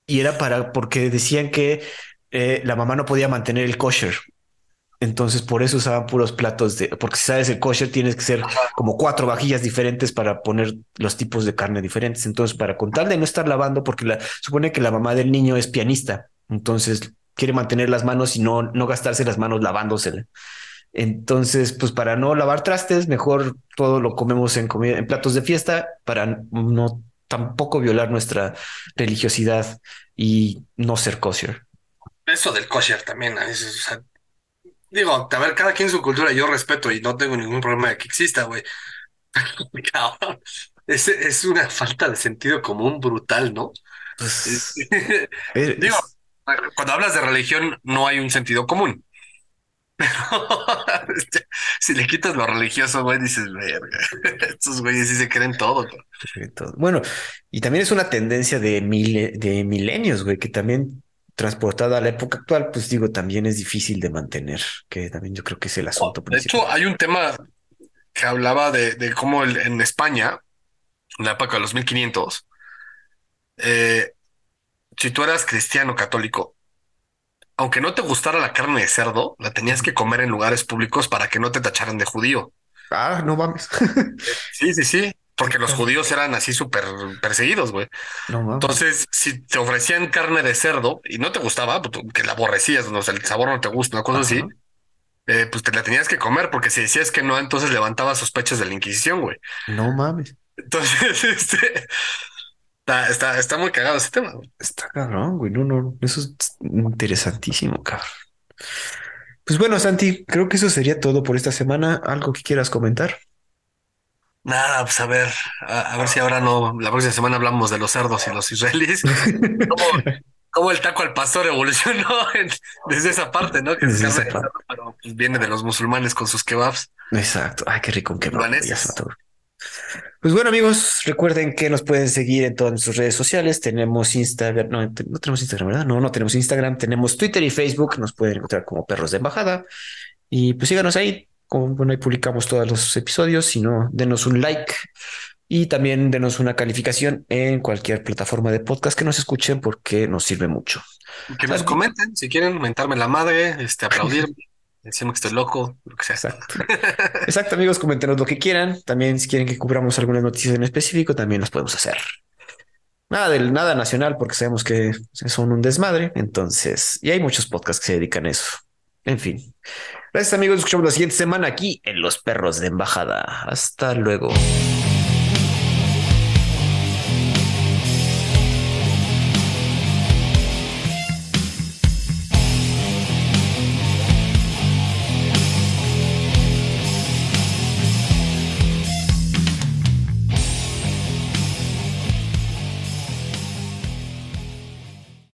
Y era para, porque decían que eh, la mamá no podía mantener el kosher. Entonces, por eso usaban puros platos de, porque si sabes el kosher tienes que ser como cuatro vajillas diferentes para poner los tipos de carne diferentes. Entonces, para con tal de no estar lavando, porque la, supone que la mamá del niño es pianista, entonces quiere mantener las manos y no, no gastarse las manos lavándosela. Entonces, pues para no lavar trastes, mejor todo lo comemos en, comida, en platos de fiesta para no tampoco violar nuestra religiosidad y no ser kosher. Eso del kosher también. a veces, o sea, digo, a ver, cada quien su cultura, yo respeto y no tengo ningún problema de que exista, güey. Es, es una falta de sentido común brutal, ¿no? Pues, Es- es- Digo, cuando hablas de religión no hay un sentido común. Pero este, si le quitas lo religioso, güey, dices, verga, estos güeyes sí se creen todo. güey". de todo. Bueno, y también es una tendencia de, mile- de milenios, güey, que también transportada a la época actual, pues digo, también es difícil de mantener, que también yo creo que es el asunto De principal. hecho, hay un tema que hablaba de, de cómo el- en España, en la época de los 1500, eh, si tú eras cristiano católico, aunque no te gustara la carne de cerdo, la tenías que comer en lugares públicos para que no te tacharan de judío. Ah, no mames. Sí, sí, sí, porque los judíos eran así súper perseguidos, güey. No mames. Entonces, si te ofrecían carne de cerdo y no te gustaba, pues, que la aborrecías, o sea, el sabor no te gusta, una cosa así, eh, pues te la tenías que comer, porque si decías que no, entonces levantaba sospechas de la Inquisición, güey. No mames. Entonces, este, está, está, está muy cagado ese tema. güey. Está cabrón, güey. No, no, eso es interesantísimo, cabrón. Pues bueno, Santi, creo que eso sería todo por esta semana. ¿Algo que quieras comentar? Nada, pues a ver, a, a ver si ahora no, la próxima semana hablamos de los cerdos y los israelíes. ¿Cómo, cómo el taco al pastor evolucionó en- desde esa parte, ¿no? Que es Desde esa parte. pero pues, viene de los musulmanes con sus kebabs. Exacto. Ay, qué rico un kebab. Pues bueno, amigos, recuerden que nos pueden seguir en todas nuestras redes sociales. Tenemos Instagram, no, no tenemos Instagram, ¿verdad? No, no tenemos Instagram. Tenemos Twitter y Facebook. Nos pueden encontrar como Perros de Embajada. Y pues síganos ahí. Como, bueno, ahí publicamos todos los episodios. Si no, denos un like y también denos una calificación en cualquier plataforma de podcast que nos escuchen porque nos sirve mucho. Que nos comenten, si quieren mentarme la madre, este, aplaudir, decimos que estoy loco, lo que sea. Exacto. Exacto, amigos, coméntenos lo que quieran. También si quieren que cubramos algunas noticias en específico, también las podemos hacer. Nada del nada nacional, porque sabemos que son un desmadre. Entonces, y hay muchos podcasts que se dedican a eso. En fin. Gracias, amigos. Nos escuchamos la siguiente semana aquí en Los Perros de Embajada. Hasta luego.